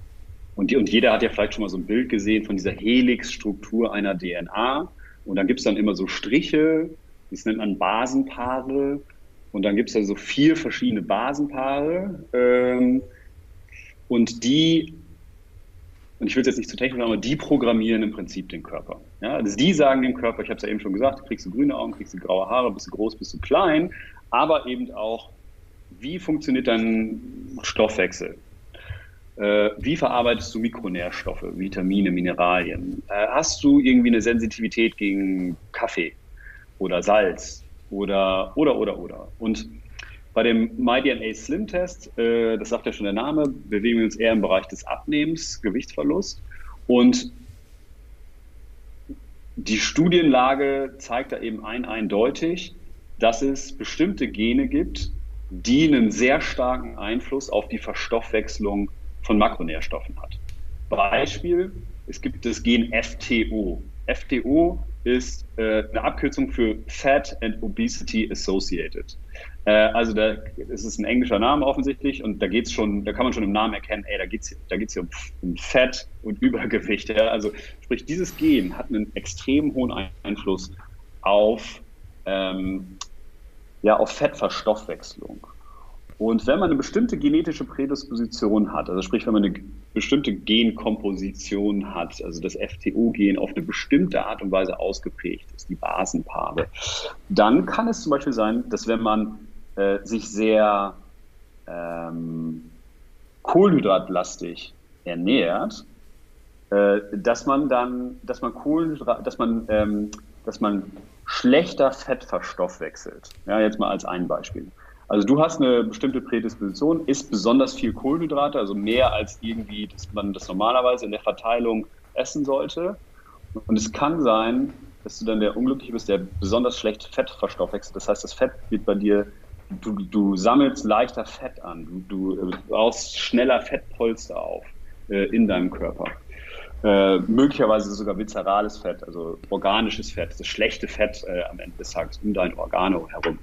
und, und jeder hat ja vielleicht schon mal so ein Bild gesehen von dieser Helix-Struktur einer DNA. Und dann gibt es dann immer so Striche, das nennt man Basenpaare. Und dann gibt es da so vier verschiedene Basenpaare. Ähm, und die, und ich will es jetzt nicht zu technisch, aber die programmieren im Prinzip den Körper. Ja, also die sagen dem Körper, ich habe es ja eben schon gesagt, kriegst du grüne Augen, kriegst du graue Haare, bist du groß, bist du klein, aber eben auch, wie funktioniert dein Stoffwechsel? Äh, wie verarbeitest du Mikronährstoffe, Vitamine, Mineralien? Äh, hast du irgendwie eine Sensitivität gegen Kaffee oder Salz oder, oder, oder, oder? Und bei dem MyDNA Slim Test, äh, das sagt ja schon der Name, bewegen wir uns eher im Bereich des Abnehmens, Gewichtsverlust. Und die Studienlage zeigt da eben ein eindeutig, dass es bestimmte Gene gibt, die einen sehr starken Einfluss auf die Verstoffwechslung von Makronährstoffen hat. Beispiel, es gibt das Gen FTO. FTO ist äh, eine Abkürzung für Fat and Obesity Associated. Äh, also da ist es ein englischer Name offensichtlich und da geht's schon, da kann man schon im Namen erkennen, ey, da geht's, da geht's hier um, um Fett und <laughs> Übergewicht. Ja? Also sprich, dieses Gen hat einen extrem hohen Einfluss auf ähm, ja, auf Fettverstoffwechslung. Und wenn man eine bestimmte genetische Prädisposition hat, also sprich, wenn man eine bestimmte Genkomposition hat, also das FTO-Gen auf eine bestimmte Art und Weise ausgeprägt ist, die Basenpaare, dann kann es zum Beispiel sein, dass wenn man äh, sich sehr ähm, kohlenhydratlastig ernährt, äh, dass man dann, dass man Kohlenhydrat, dass man, ähm, dass man schlechter Fett verstoffwechselt. Ja, jetzt mal als ein Beispiel. Also du hast eine bestimmte Prädisposition, isst besonders viel Kohlenhydrate, also mehr als irgendwie, dass man das normalerweise in der Verteilung essen sollte. Und es kann sein, dass du dann der Unglückliche bist, der besonders schlecht Fett verstoffwechselt. Das heißt, das Fett wird bei dir, du, du sammelst leichter Fett an, du, du baust schneller Fettpolster auf äh, in deinem Körper äh, möglicherweise sogar viszerales Fett, also organisches Fett, das schlechte Fett äh, am Ende des Tages um dein Organo herum.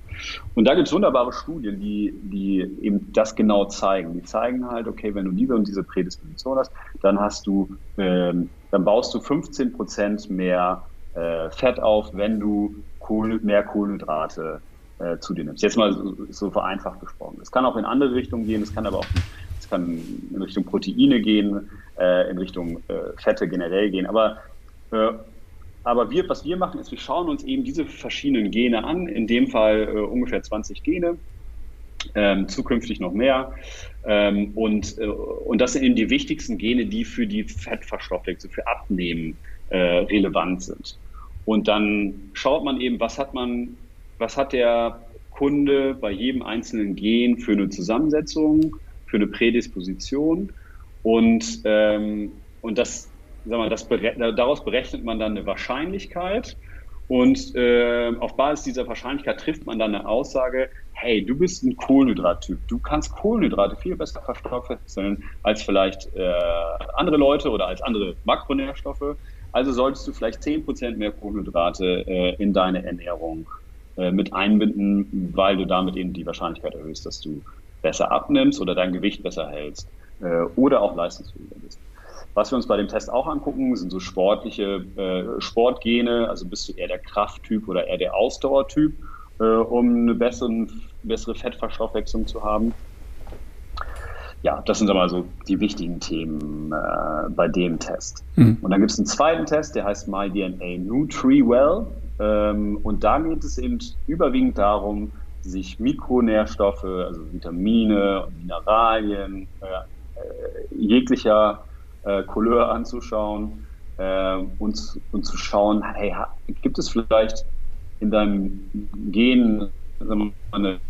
Und da gibt es wunderbare Studien, die, die eben das genau zeigen. Die zeigen halt, okay, wenn du diese und diese Prädisposition hast, dann hast du, äh, dann baust du 15 Prozent mehr äh, Fett auf, wenn du Kohl, mehr Kohlenhydrate äh, zu dir nimmst. Jetzt mal so, so vereinfacht gesprochen. Es kann auch in andere Richtungen gehen, es kann aber auch kann in Richtung Proteine gehen, äh, in Richtung äh, Fette generell gehen. Aber, äh, aber wir, was wir machen, ist, wir schauen uns eben diese verschiedenen Gene an, in dem Fall äh, ungefähr 20 Gene. Ähm, zukünftig noch mehr. Ähm, und, äh, und das sind eben die wichtigsten Gene, die für die Fettverstoffwechsel, für Abnehmen äh, relevant sind. Und dann schaut man eben, was hat man, was hat der Kunde bei jedem einzelnen Gen für eine Zusammensetzung, für eine Prädisposition und, ähm, und das, sag mal, das daraus berechnet man dann eine Wahrscheinlichkeit. Und äh, auf Basis dieser Wahrscheinlichkeit trifft man dann eine Aussage, hey, du bist ein Kohlenhydrattyp. Du kannst Kohlenhydrate viel besser verstoffwechseln als vielleicht äh, andere Leute oder als andere Makronährstoffe. Also solltest du vielleicht 10% mehr Kohlenhydrate äh, in deine Ernährung äh, mit einbinden, weil du damit eben die Wahrscheinlichkeit erhöhst, dass du besser abnimmst oder dein Gewicht besser hältst äh, oder auch leistungsfähiger bist. Was wir uns bei dem Test auch angucken, sind so sportliche äh, Sportgene, also bist du eher der Krafttyp oder eher der Ausdauertyp, äh, um eine bessere, bessere Fettverstoffwechslung zu haben. Ja, das sind aber so die wichtigen Themen äh, bei dem Test. Mhm. Und dann gibt es einen zweiten Test, der heißt MyDNA NutriWell. Ähm, und da geht es eben überwiegend darum, sich Mikronährstoffe, also Vitamine Mineralien, äh, äh, jeglicher äh, Couleur anzuschauen äh, und, und zu schauen, hey, gibt es vielleicht in deinem Gen eine, eine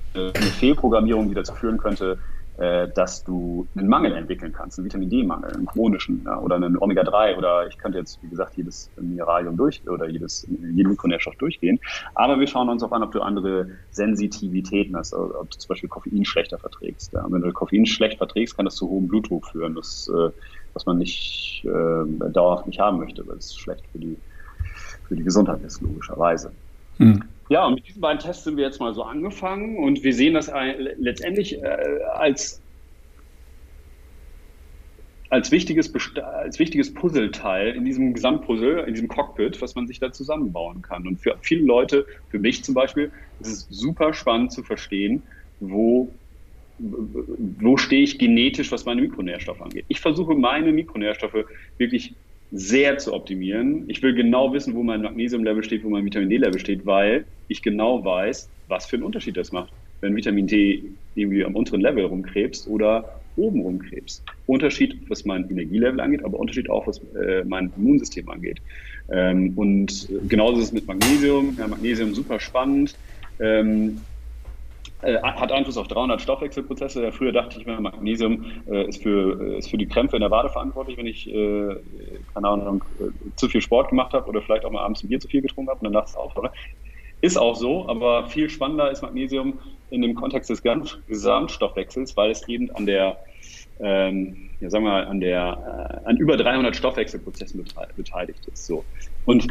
Fehlprogrammierung, die dazu führen könnte, äh, dass du einen Mangel entwickeln kannst, einen Vitamin D-Mangel, einen chronischen ja, oder einen Omega-3 oder ich könnte jetzt, wie gesagt, jedes Mineralium durch oder jedes, jeden Mikronährstoff durchgehen. Aber wir schauen uns auch an, ob du andere Sensitivitäten hast, also ob du zum Beispiel Koffein schlechter verträgst. Ja. Wenn du Koffein schlecht verträgst, kann das zu hohem Blutdruck führen, das, äh, was man nicht äh, dauerhaft nicht haben möchte, weil es schlecht für die, für die Gesundheit ist, logischerweise. Hm. Ja, und mit diesen beiden Tests sind wir jetzt mal so angefangen und wir sehen das letztendlich äh, als, als, wichtiges, als wichtiges Puzzleteil in diesem Gesamtpuzzle, in diesem Cockpit, was man sich da zusammenbauen kann. Und für viele Leute, für mich zum Beispiel, ist es super spannend zu verstehen, wo wo stehe ich genetisch, was meine Mikronährstoffe angeht. Ich versuche meine Mikronährstoffe wirklich sehr zu optimieren. Ich will genau wissen, wo mein Magnesium-Level steht, wo mein Vitamin D-Level steht, weil ich genau weiß, was für einen Unterschied das macht. Wenn Vitamin D irgendwie am unteren Level rumkrebst oder obenrum Krebs. Unterschied, was mein Energielevel angeht, aber Unterschied auch, was äh, mein Immunsystem angeht. Ähm, und genauso ist es mit Magnesium. Ja, Magnesium super spannend. Ähm, äh, hat Einfluss auf 300 Stoffwechselprozesse. Früher dachte ich mir, Magnesium äh, ist, für, äh, ist für die Krämpfe in der Wade verantwortlich, wenn ich, äh, keine Ahnung, äh, zu viel Sport gemacht habe oder vielleicht auch mal abends ein Bier zu viel getrunken habe und dann nachts auch. Oder? Ist auch so, aber viel spannender ist Magnesium in dem Kontext des Gesamtstoffwechsels, weil es eben an der, ähm, ja, sagen wir mal, an der, äh, an über 300 Stoffwechselprozessen beteiligt ist. So. Und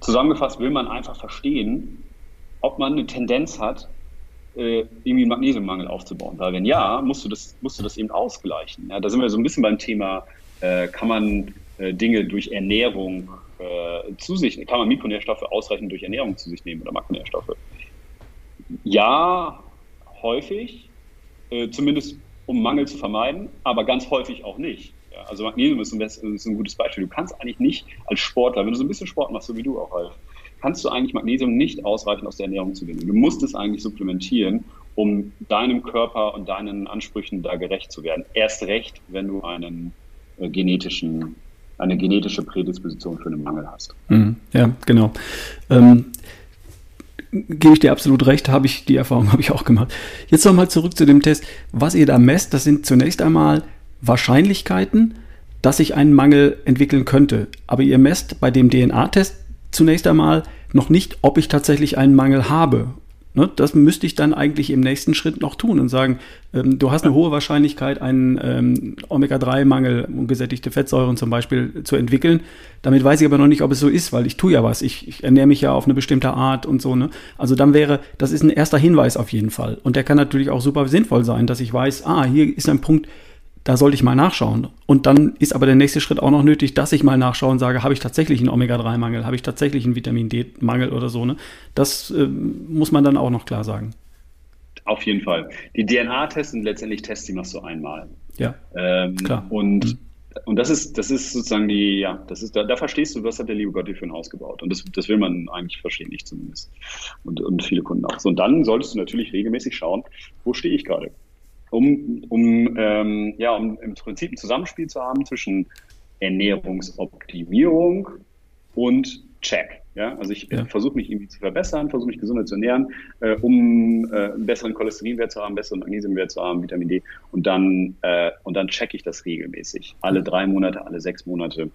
zusammengefasst will man einfach verstehen, ob man eine Tendenz hat, äh, irgendwie einen Magnesiummangel aufzubauen. Weil wenn ja, musst du das, musst du das eben ausgleichen. Ja, da sind wir so ein bisschen beim Thema, äh, kann man äh, Dinge durch Ernährung äh, zu sich, kann man Mikronährstoffe ausreichend durch Ernährung zu sich nehmen oder Makronährstoffe? Ja, häufig, äh, zumindest um Mangel zu vermeiden, aber ganz häufig auch nicht. Ja, also Magnesium ist ein, ist ein, gutes Beispiel. Du kannst eigentlich nicht als Sportler, wenn du so ein bisschen Sport machst, so wie du auch, Ralf, kannst du eigentlich Magnesium nicht ausreichend aus der Ernährung zu gewinnen. Du musst es eigentlich supplementieren, um deinem Körper und deinen Ansprüchen da gerecht zu werden. Erst recht, wenn du einen äh, genetischen, eine genetische Prädisposition für einen Mangel hast. Mhm, ja, genau. Ähm, gebe ich dir absolut recht, habe ich die Erfahrung <laughs> habe ich auch gemacht. Jetzt nochmal zurück zu dem Test. Was ihr da messt, das sind zunächst einmal Wahrscheinlichkeiten, dass ich einen Mangel entwickeln könnte. Aber ihr messt bei dem DNA-Test zunächst einmal noch nicht, ob ich tatsächlich einen Mangel habe. Ne, das müsste ich dann eigentlich im nächsten Schritt noch tun und sagen, ähm, du hast eine hohe Wahrscheinlichkeit, einen ähm, Omega-3-Mangel, ungesättigte Fettsäuren zum Beispiel, zu entwickeln. Damit weiß ich aber noch nicht, ob es so ist, weil ich tue ja was. Ich, ich ernähre mich ja auf eine bestimmte Art und so. Ne? Also dann wäre, das ist ein erster Hinweis auf jeden Fall. Und der kann natürlich auch super sinnvoll sein, dass ich weiß, ah, hier ist ein Punkt, da sollte ich mal nachschauen. Und dann ist aber der nächste Schritt auch noch nötig, dass ich mal nachschaue und sage, habe ich tatsächlich einen Omega-3-Mangel, habe ich tatsächlich einen Vitamin D-Mangel oder so. Ne? Das äh, muss man dann auch noch klar sagen. Auf jeden Fall. Die DNA-Tests sind letztendlich Tests, die machst du einmal. Ja. Ähm, klar. Und, mhm. und das ist, das ist sozusagen die, ja, das ist, da, da verstehst du, was hat der liebe Gott dir für ein Haus gebaut. Und das, das will man eigentlich verstehen, ich zumindest. Und, und viele Kunden auch. So, und dann solltest du natürlich regelmäßig schauen, wo stehe ich gerade um, um, ähm, ja, um im Prinzip ein Zusammenspiel zu haben zwischen Ernährungsoptimierung und Check. Ja? Also ich ja. versuche mich irgendwie zu verbessern, versuche mich gesünder zu ernähren, äh, um äh, einen besseren Cholesterinwert zu haben, besseren Magnesiumwert zu haben, Vitamin D. Und dann, äh, und dann checke ich das regelmäßig. Alle drei Monate, alle sechs Monate.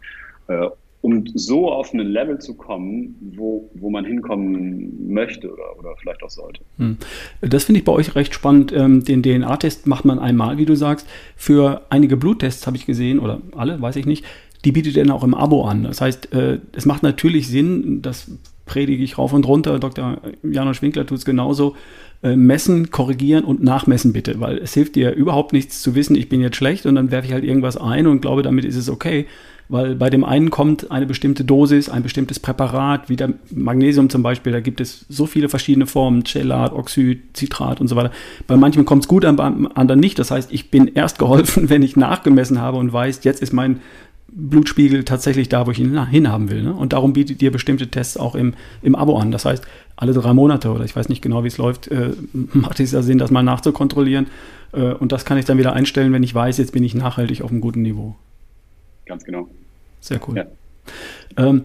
Um so auf ein Level zu kommen, wo, wo man hinkommen möchte oder, oder vielleicht auch sollte. Hm. Das finde ich bei euch recht spannend. Ähm, den DNA-Test macht man einmal, wie du sagst. Für einige Bluttests habe ich gesehen, oder alle, weiß ich nicht, die bietet ihr dann auch im Abo an. Das heißt, äh, es macht natürlich Sinn, das predige ich rauf und runter, Dr. Janosch Winkler tut es genauso, äh, messen, korrigieren und nachmessen bitte, weil es hilft dir überhaupt nichts zu wissen, ich bin jetzt schlecht und dann werfe ich halt irgendwas ein und glaube, damit ist es okay weil bei dem einen kommt eine bestimmte Dosis, ein bestimmtes Präparat, wie der Magnesium zum Beispiel, da gibt es so viele verschiedene Formen, Chelat, Oxid, Citrat und so weiter. Bei manchen kommt es gut, beim anderen nicht. Das heißt, ich bin erst geholfen, <laughs> wenn ich nachgemessen habe und weiß, jetzt ist mein Blutspiegel tatsächlich da, wo ich ihn hinhaben will. Ne? Und darum bietet ihr bestimmte Tests auch im, im Abo an. Das heißt, alle drei Monate oder ich weiß nicht genau, wie es läuft, äh, <laughs> macht es ja Sinn, das mal nachzukontrollieren. Äh, und das kann ich dann wieder einstellen, wenn ich weiß, jetzt bin ich nachhaltig auf einem guten Niveau. Ganz genau. Sehr cool. Ja. Ähm,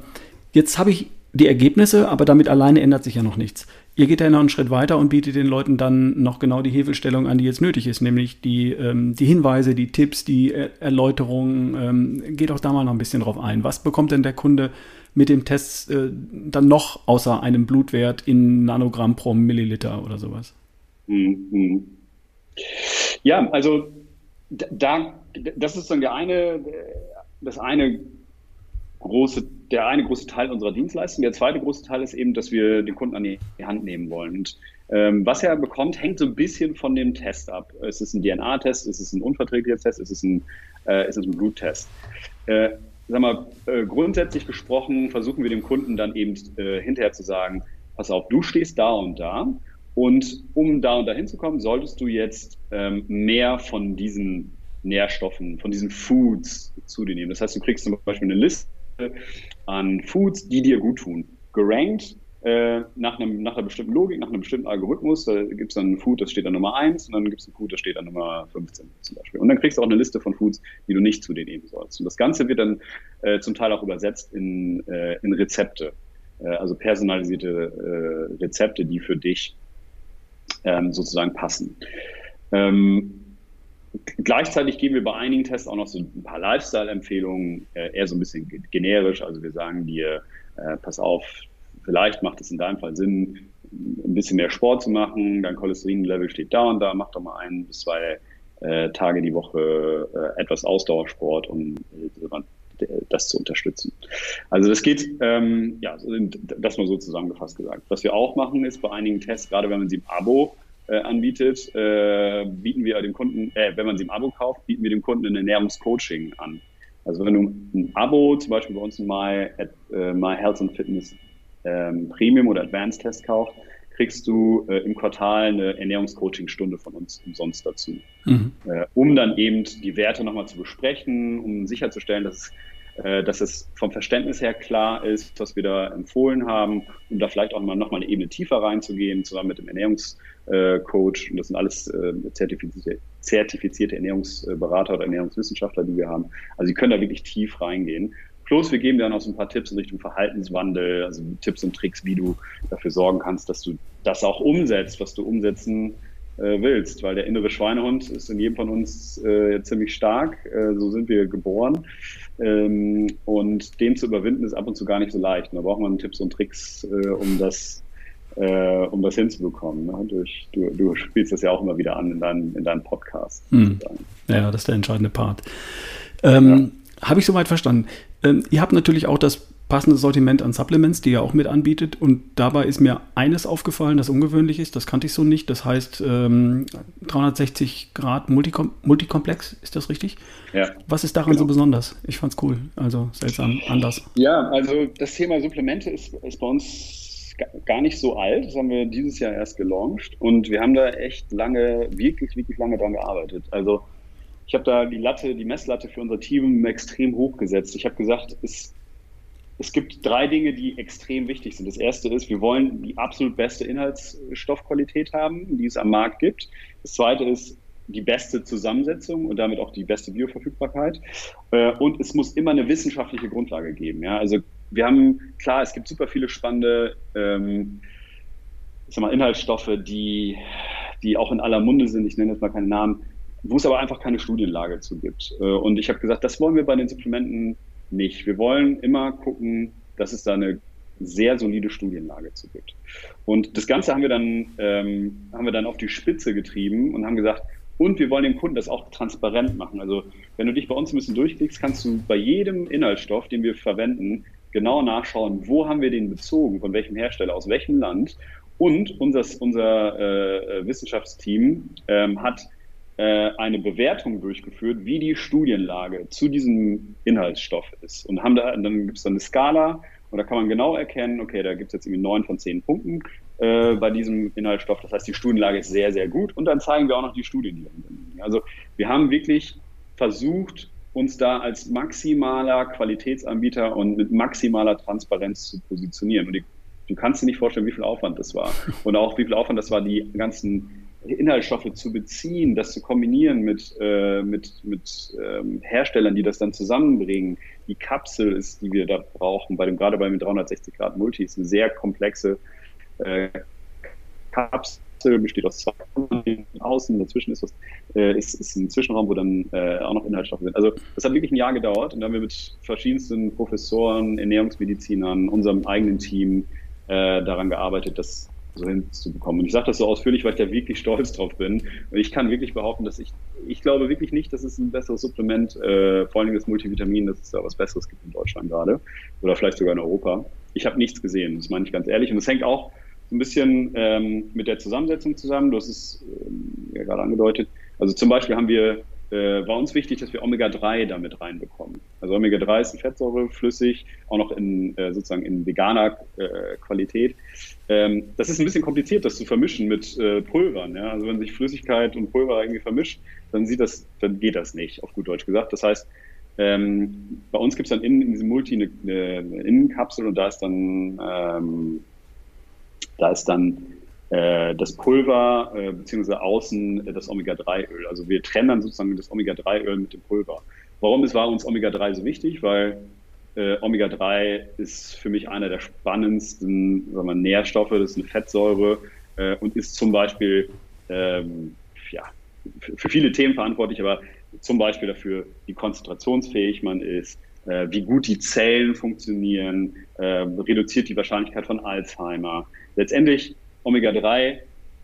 jetzt habe ich die Ergebnisse, aber damit alleine ändert sich ja noch nichts. Ihr geht ja noch einen Schritt weiter und bietet den Leuten dann noch genau die Hilfestellung an, die jetzt nötig ist, nämlich die, ähm, die Hinweise, die Tipps, die er Erläuterungen. Ähm, geht auch da mal noch ein bisschen drauf ein. Was bekommt denn der Kunde mit dem Test äh, dann noch außer einem Blutwert in Nanogramm pro Milliliter oder sowas? Mhm. Ja, also da, das ist dann der eine, das eine große, der eine große Teil unserer Dienstleistung. Der zweite große Teil ist eben, dass wir den Kunden an die Hand nehmen wollen. Und ähm, was er bekommt, hängt so ein bisschen von dem Test ab. Ist es ein DNA-Test? Ist es ein unverträglicher Test? Ist es ein, äh, ist es ein Bluttest? Äh, sag mal, äh, grundsätzlich gesprochen versuchen wir dem Kunden dann eben äh, hinterher zu sagen, pass auf, du stehst da und da und um da und da hinzukommen, solltest du jetzt ähm, mehr von diesen Nährstoffen, von diesen Foods zu dir nehmen. Das heißt, du kriegst zum Beispiel eine Liste an Foods, die dir gut tun. Gerankt äh, nach, einem, nach einer bestimmten Logik, nach einem bestimmten Algorithmus. Da gibt es dann ein Food, das steht an Nummer 1 und dann gibt es ein Food, das steht an Nummer 15 zum Beispiel. Und dann kriegst du auch eine Liste von Foods, die du nicht zu denen nehmen sollst. Und das Ganze wird dann äh, zum Teil auch übersetzt in, äh, in Rezepte, äh, also personalisierte äh, Rezepte, die für dich ähm, sozusagen passen. Ähm, Gleichzeitig geben wir bei einigen Tests auch noch so ein paar Lifestyle-Empfehlungen, äh, eher so ein bisschen generisch. Also wir sagen dir, äh, pass auf, vielleicht macht es in deinem Fall Sinn, ein bisschen mehr Sport zu machen, dein Cholesterinlevel steht da und da, mach doch mal ein bis zwei äh, Tage die Woche etwas Ausdauersport, um das zu unterstützen. Also das geht, ähm, ja, das mal so zusammengefasst gesagt. Was wir auch machen ist bei einigen Tests, gerade wenn man sie im Abo äh, anbietet, äh, bieten wir dem Kunden, äh, wenn man sie im Abo kauft, bieten wir dem Kunden ein Ernährungscoaching an. Also wenn du ein Abo zum Beispiel bei uns in My, äh, My Health and Fitness ähm, Premium oder Advanced Test kauft, kriegst du äh, im Quartal eine Ernährungscoaching-Stunde von uns umsonst dazu. Mhm. Äh, um dann eben die Werte nochmal zu besprechen, um sicherzustellen, dass es, dass es vom Verständnis her klar ist, was wir da empfohlen haben, um da vielleicht auch mal nochmal eine Ebene tiefer reinzugehen, zusammen mit dem Ernährungscoach. Und das sind alles äh, zertifizierte, zertifizierte Ernährungsberater oder Ernährungswissenschaftler, die wir haben. Also sie können da wirklich tief reingehen. Plus wir geben dir dann auch so ein paar Tipps in Richtung Verhaltenswandel, also Tipps und Tricks, wie du dafür sorgen kannst, dass du das auch umsetzt, was du umsetzen äh, willst. Weil der innere Schweinehund ist in jedem von uns äh, ziemlich stark. Äh, so sind wir geboren. Ähm, und den zu überwinden ist ab und zu gar nicht so leicht. Und da braucht man Tipps und Tricks, äh, um das äh, um das hinzubekommen. Ne? Durch, du, du, spielst das ja auch immer wieder an in deinem, in deinem Podcast. Hm. Ja, das ist der entscheidende Part. Ähm, ja. Habe ich soweit verstanden. Ähm, ihr habt natürlich auch das passende Sortiment an Supplements, die ihr auch mit anbietet. Und dabei ist mir eines aufgefallen, das ungewöhnlich ist. Das kannte ich so nicht. Das heißt ähm, 360 Grad Multicom Multikomplex, ist das richtig? Ja. Was ist daran genau. so besonders? Ich fand es cool. Also seltsam, anders. Ja, also das Thema Supplemente ist, ist bei uns gar nicht so alt. Das haben wir dieses Jahr erst gelauncht und wir haben da echt lange, wirklich, wirklich lange dran gearbeitet. Also ich habe da die Latte, die Messlatte für unser Team extrem hoch gesetzt. Ich habe gesagt, es, es gibt drei Dinge, die extrem wichtig sind. Das erste ist, wir wollen die absolut beste Inhaltsstoffqualität haben, die es am Markt gibt. Das zweite ist, die beste Zusammensetzung und damit auch die beste Bioverfügbarkeit. Äh, und es muss immer eine wissenschaftliche Grundlage geben. Ja? Also wir haben, klar, es gibt super viele spannende ähm, ich sag mal, Inhaltsstoffe, die, die auch in aller Munde sind. Ich nenne jetzt mal keinen Namen, wo es aber einfach keine Studienlage zu gibt. Äh, und ich habe gesagt, das wollen wir bei den Supplementen nicht. Wir wollen immer gucken, dass es da eine sehr solide Studienlage zu gibt. Und das Ganze haben wir dann, ähm, haben wir dann auf die Spitze getrieben und haben gesagt, und wir wollen dem Kunden das auch transparent machen. Also wenn du dich bei uns ein bisschen durchklickst, kannst du bei jedem Inhaltsstoff, den wir verwenden, genau nachschauen, wo haben wir den bezogen, von welchem Hersteller, aus welchem Land. Und unser, unser äh, Wissenschaftsteam ähm, hat äh, eine Bewertung durchgeführt, wie die Studienlage zu diesem Inhaltsstoff ist. Und haben da, dann gibt es dann eine Skala und da kann man genau erkennen, okay, da gibt es jetzt irgendwie neun von zehn Punkten äh, bei diesem Inhaltsstoff. Das heißt, die Studienlage ist sehr, sehr gut. Und dann zeigen wir auch noch die Studien, die dahinter liegen. Also wir haben wirklich versucht, uns da als maximaler Qualitätsanbieter und mit maximaler Transparenz zu positionieren. Und die, du kannst dir nicht vorstellen, wie viel Aufwand das war. Und auch wie viel Aufwand das war, die ganzen Inhaltsstoffe zu beziehen, das zu kombinieren mit, äh, mit, mit ähm, Herstellern, die das dann zusammenbringen. Die Kapsel ist, die wir da brauchen, bei dem, gerade bei dem 360 Grad Multi, ist eine sehr komplexe äh, Kapsel besteht aus zwei Außen, dazwischen ist, was, äh, ist, ist ein Zwischenraum, wo dann äh, auch noch Inhaltsstoffe sind. Also das hat wirklich ein Jahr gedauert und da haben wir mit verschiedensten Professoren, Ernährungsmedizinern, unserem eigenen Team äh, daran gearbeitet, das so hinzubekommen. Und ich sage das so ausführlich, weil ich da wirklich stolz drauf bin. Und ich kann wirklich behaupten, dass ich, ich glaube wirklich nicht, dass es ein besseres Supplement, äh, vor allem das Multivitamin, dass es da was Besseres gibt in Deutschland gerade oder vielleicht sogar in Europa. Ich habe nichts gesehen, das meine ich ganz ehrlich. Und es hängt auch so ein bisschen ähm, mit der Zusammensetzung zusammen. Du hast es ähm, ja gerade angedeutet. Also zum Beispiel haben wir, äh, war uns wichtig, dass wir Omega-3 damit reinbekommen. Also Omega-3 ist eine Fettsäure, flüssig, auch noch in äh, sozusagen in veganer äh, Qualität. Ähm, das ist ein bisschen kompliziert, das zu vermischen mit äh, Pulvern. Ja? Also wenn sich Flüssigkeit und Pulver irgendwie vermischt, dann sieht das, dann geht das nicht, auf gut Deutsch gesagt. Das heißt, ähm, bei uns gibt es dann in, in diesem Multi eine, eine Innenkapsel und da ist dann ähm, Da ist dann äh, das Pulver äh, beziehungsweise außen das Omega-3-Öl. Also wir trennen dann sozusagen das Omega-3-Öl mit dem Pulver. Warum ist, war uns Omega-3 so wichtig? Weil äh, Omega-3 ist für mich einer der spannendsten sagen wir, Nährstoffe, das ist eine Fettsäure äh, und ist zum Beispiel ähm, ja, für viele Themen verantwortlich, aber zum Beispiel dafür, wie konzentrationsfähig man ist, äh, wie gut die Zellen funktionieren, äh, reduziert die Wahrscheinlichkeit von Alzheimer. Letztendlich Omega-3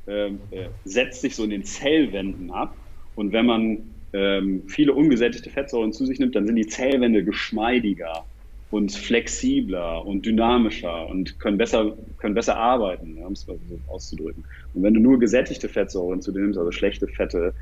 äh, äh, setzt sich so in den Zellwänden ab und wenn man ähm, viele ungesättigte Fettsäuren zu sich nimmt, dann sind die Zellwände geschmeidiger und flexibler und dynamischer und können besser, können besser arbeiten, um es mal so auszudrücken. Und wenn du nur gesättigte Fettsäuren zu dir nimmst, also schlechte Fette,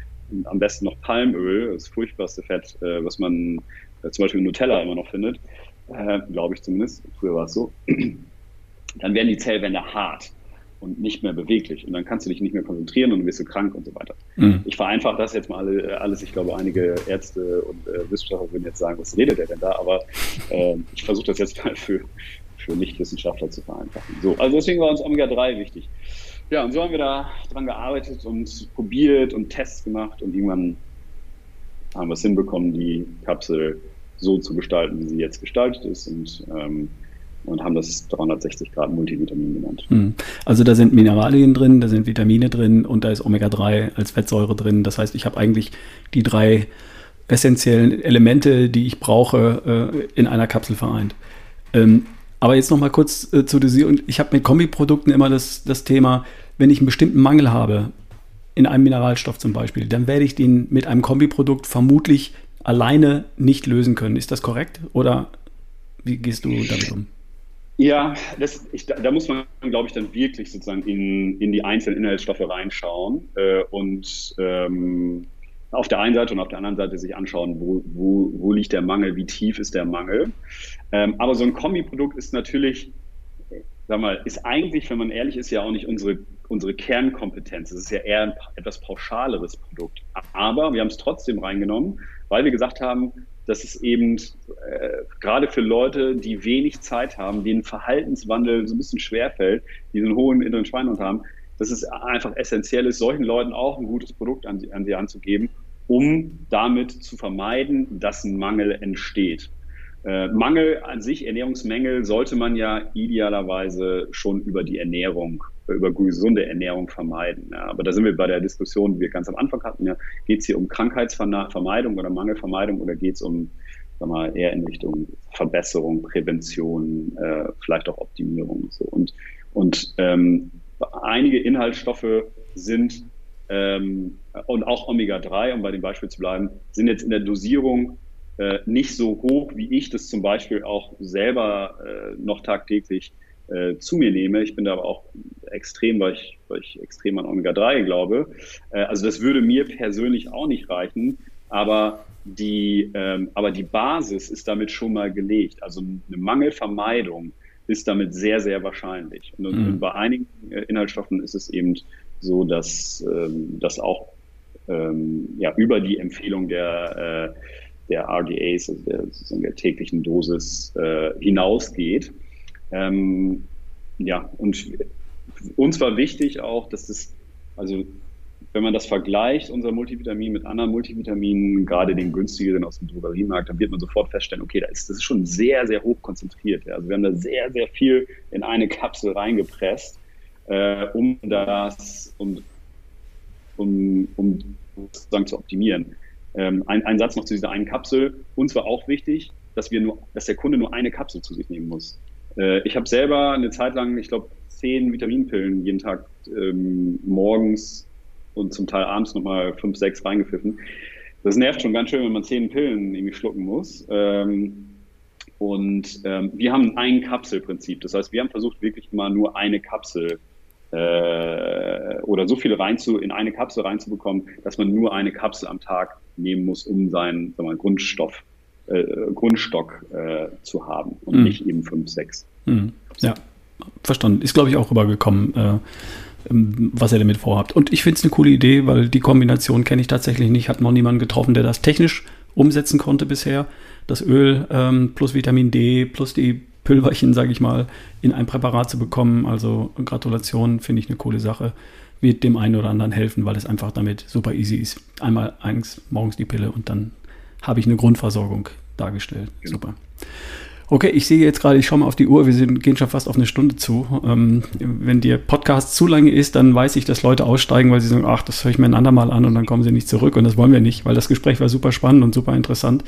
am besten noch Palmöl, das furchtbarste Fett, äh, was man äh, zum Beispiel in Nutella immer noch findet, äh, glaube ich zumindest, früher war es so, <clears throat> dann werden die Zellwände hart und nicht mehr beweglich. Und dann kannst du dich nicht mehr konzentrieren und du wirst du krank und so weiter. Mhm. Ich vereinfache das jetzt mal alle, alles. Ich glaube, einige Ärzte und äh, Wissenschaftler würden jetzt sagen, was redet der denn da? Aber äh, ich versuche das jetzt mal für, für Nichtwissenschaftler zu vereinfachen. So, also deswegen war uns Omega-3 wichtig. Ja, und so haben wir da dran gearbeitet und probiert und Tests gemacht und irgendwann haben wir es hinbekommen, die Kapsel so zu gestalten, wie sie jetzt gestaltet ist. Und ähm, und haben das 360 Grad Multivitamin genannt. Hm. Also da sind Mineralien drin, da sind Vitamine drin und da ist Omega-3 als Fettsäure drin. Das heißt, ich habe eigentlich die drei essentiellen Elemente, die ich brauche, äh, in einer Kapsel vereint. Ähm, aber jetzt noch mal kurz äh, zu Dosierung. Ich habe mit Kombiprodukten immer das, das Thema, wenn ich einen bestimmten Mangel habe, in einem Mineralstoff zum Beispiel, dann werde ich den mit einem Kombiprodukt vermutlich alleine nicht lösen können. Ist das korrekt? Oder wie gehst du damit um? Ja, das, ich, da muss man, glaube ich, dann wirklich sozusagen in, in die einzelnen Inhaltsstoffe reinschauen äh, und ähm, auf der einen Seite und auf der anderen Seite sich anschauen, wo, wo, wo liegt der Mangel, wie tief ist der Mangel. Ähm, aber so ein Kombiprodukt ist natürlich, sag mal, ist eigentlich, wenn man ehrlich ist, ja auch nicht unsere, unsere Kernkompetenz. Es ist ja eher ein etwas pauschaleres Produkt. Aber wir haben es trotzdem reingenommen, weil wir gesagt haben, dass es eben äh, gerade für Leute, die wenig Zeit haben, denen Verhaltenswandel so ein bisschen schwerfällt, die einen hohen inneren Schweinhund haben, dass es einfach essentiell ist, solchen Leuten auch ein gutes Produkt an sie, an sie anzugeben, um damit zu vermeiden, dass ein Mangel entsteht. Äh, Mangel an sich, Ernährungsmängel, sollte man ja idealerweise schon über die Ernährung, über gesunde Ernährung vermeiden. Ja. Aber da sind wir bei der Diskussion, die wir ganz am Anfang hatten. Ja. Geht es hier um Krankheitsvermeidung oder Mangelvermeidung oder geht es um sag mal, eher in Richtung Verbesserung, Prävention, äh, vielleicht auch Optimierung. So. Und, und ähm, einige Inhaltsstoffe sind ähm, und auch Omega-3, um bei dem Beispiel zu bleiben, sind jetzt in der Dosierung äh, nicht so hoch, wie ich das zum Beispiel auch selber äh, noch tagtäglich äh, zu mir nehme. Ich bin da aber auch extrem, weil ich, weil ich extrem an Omega-3 glaube. Äh, also das würde mir persönlich auch nicht reichen, aber die, ähm, aber die Basis ist damit schon mal gelegt. Also eine Mangelvermeidung ist damit sehr, sehr wahrscheinlich. Und, mhm. und bei einigen äh, Inhaltsstoffen ist es eben so, dass ähm, das auch ähm, ja, über die Empfehlung der äh, der RDAs, also der, sozusagen der täglichen Dosis, äh, hinausgeht. Ähm, ja, und uns war wichtig auch, dass das, also wenn man das vergleicht, unser Multivitamin mit anderen Multivitaminen, gerade den günstigeren aus dem Drogeriemarkt, dann wird man sofort feststellen, okay, das ist, das ist schon sehr, sehr hoch konzentriert. Ja. Also wir haben da sehr, sehr viel in eine Kapsel reingepresst, äh, um das, um, um, um sozusagen zu optimieren. Ähm, ein, ein Satz noch zu dieser einen Kapsel. Uns war auch wichtig, dass wir nur, dass der Kunde nur eine Kapsel zu sich nehmen muss. Äh, ich habe selber eine Zeit lang, ich glaube, zehn Vitaminpillen jeden Tag ähm, morgens und zum Teil abends nochmal fünf, sechs reingepfiffen. Das nervt schon ganz schön, wenn man zehn Pillen irgendwie schlucken muss. Ähm, und ähm, wir haben ein Kapselprinzip. Das heißt, wir haben versucht, wirklich mal nur eine Kapsel äh, oder so viel rein zu, in eine Kapsel reinzubekommen, dass man nur eine Kapsel am Tag nehmen muss, um seinen mal, Grundstoff, äh, Grundstock äh, zu haben und mhm. nicht eben fünf, sechs. Mhm. Ja, verstanden. Ist, glaube ich, auch rübergekommen, äh, ähm, was ihr damit vorhabt. Und ich finde es eine coole Idee, weil die Kombination kenne ich tatsächlich nicht. Hat noch niemanden getroffen, der das technisch umsetzen konnte bisher. Das Öl ähm, plus Vitamin D plus die Pülverchen, sage ich mal, in ein Präparat zu bekommen. Also Gratulation, finde ich eine coole Sache. Wird dem einen oder anderen helfen, weil es einfach damit super easy ist. Einmal eins, morgens die Pille und dann habe ich eine Grundversorgung dargestellt. Genau. Super. Okay, ich sehe jetzt gerade, ich schaue mal auf die Uhr, wir sind, gehen schon fast auf eine Stunde zu. Ähm, wenn der Podcast zu lange ist, dann weiß ich, dass Leute aussteigen, weil sie sagen, ach, das höre ich mir ein andermal an und dann kommen sie nicht zurück und das wollen wir nicht, weil das Gespräch war super spannend und super interessant.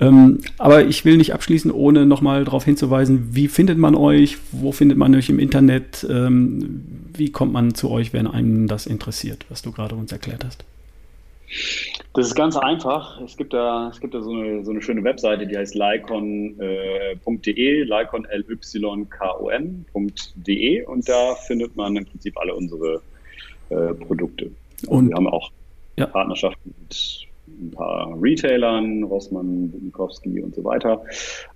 Ähm, aber ich will nicht abschließen, ohne nochmal darauf hinzuweisen, wie findet man euch, wo findet man euch im Internet, ähm, wie kommt man zu euch, wenn einen das interessiert, was du gerade uns erklärt hast. Das ist ganz einfach. Es gibt da, es gibt da so, eine, so eine schöne Webseite, die heißt lycon.de, äh, lycon, L-Y-K-O-N.de und da findet man im Prinzip alle unsere äh, Produkte. Also und wir haben auch ja. Partnerschaften mit ein paar Retailern, Rossmann, Bukowski und so weiter.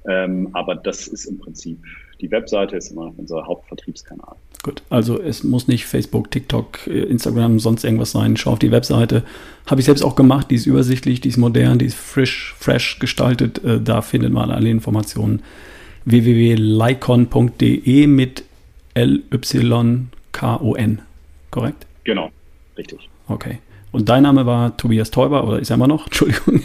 Ähm, aber das ist im Prinzip, die Webseite ist immer unser Hauptvertriebskanal. Gut, also es muss nicht Facebook, TikTok, äh, Instagram, sonst irgendwas sein. Schau auf die Webseite. Habe ich selbst auch gemacht. Die ist übersichtlich, die ist modern, die ist frisch, fresh gestaltet. Äh, da findet man alle Informationen. www.lycon.de mit L-Y-K-O-N. Korrekt? Genau, richtig. Okay. Und dein Name war Tobias Täuber oder ist er immer noch? <laughs> Entschuldigung.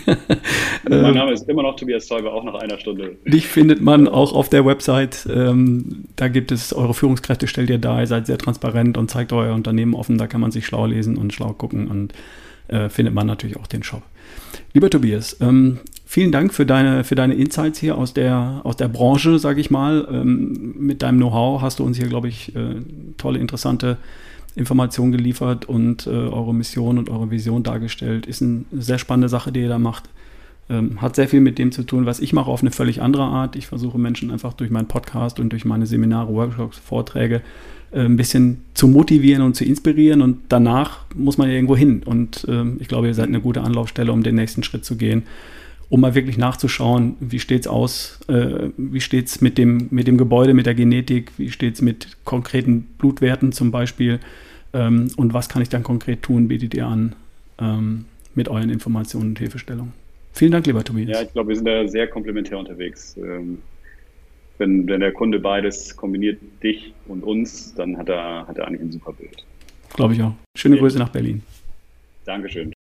mein Name ist immer noch Tobias Täuber, auch nach einer Stunde. Dich findet man auch auf der Website. Ähm, da gibt es eure Führungskräfte, stellt ihr da, ihr seid sehr transparent und zeigt euer Unternehmen offen. Da kann man sich schlau lesen und schlau gucken und äh, findet man natürlich auch den Shop. Lieber Tobias, ähm, vielen Dank für deine, für deine Insights hier aus der, aus der Branche, sage ich mal. Ähm, mit deinem Know-how hast du uns hier, glaube ich, äh, tolle, interessante Informationen geliefert und äh, eure Mission und eure Vision dargestellt. Ist eine sehr spannende Sache, die ihr da macht. Ähm, hat sehr viel mit dem zu tun, was ich mache, auf eine völlig andere Art. Ich versuche Menschen einfach durch meinen Podcast und durch meine Seminare, Workshops, Vorträge äh, ein bisschen zu motivieren und zu inspirieren. Und danach muss man ja irgendwo hin. Und äh, ich glaube, ihr seid eine gute Anlaufstelle, um den nächsten Schritt zu gehen um mal wirklich nachzuschauen, wie steht es aus, äh, wie steht es mit dem, mit dem Gebäude, mit der Genetik, wie steht es mit konkreten Blutwerten zum Beispiel, ähm, und was kann ich dann konkret tun, bietet ihr an ähm, mit euren Informationen und Hilfestellungen. Vielen Dank, lieber Tobias. Ja, ich glaube, wir sind da sehr komplementär unterwegs. Ähm, wenn, wenn der Kunde beides kombiniert, dich und uns, dann hat er, hat er eigentlich ein super Bild. Glaube ich auch. Schöne okay. Grüße nach Berlin. Dankeschön.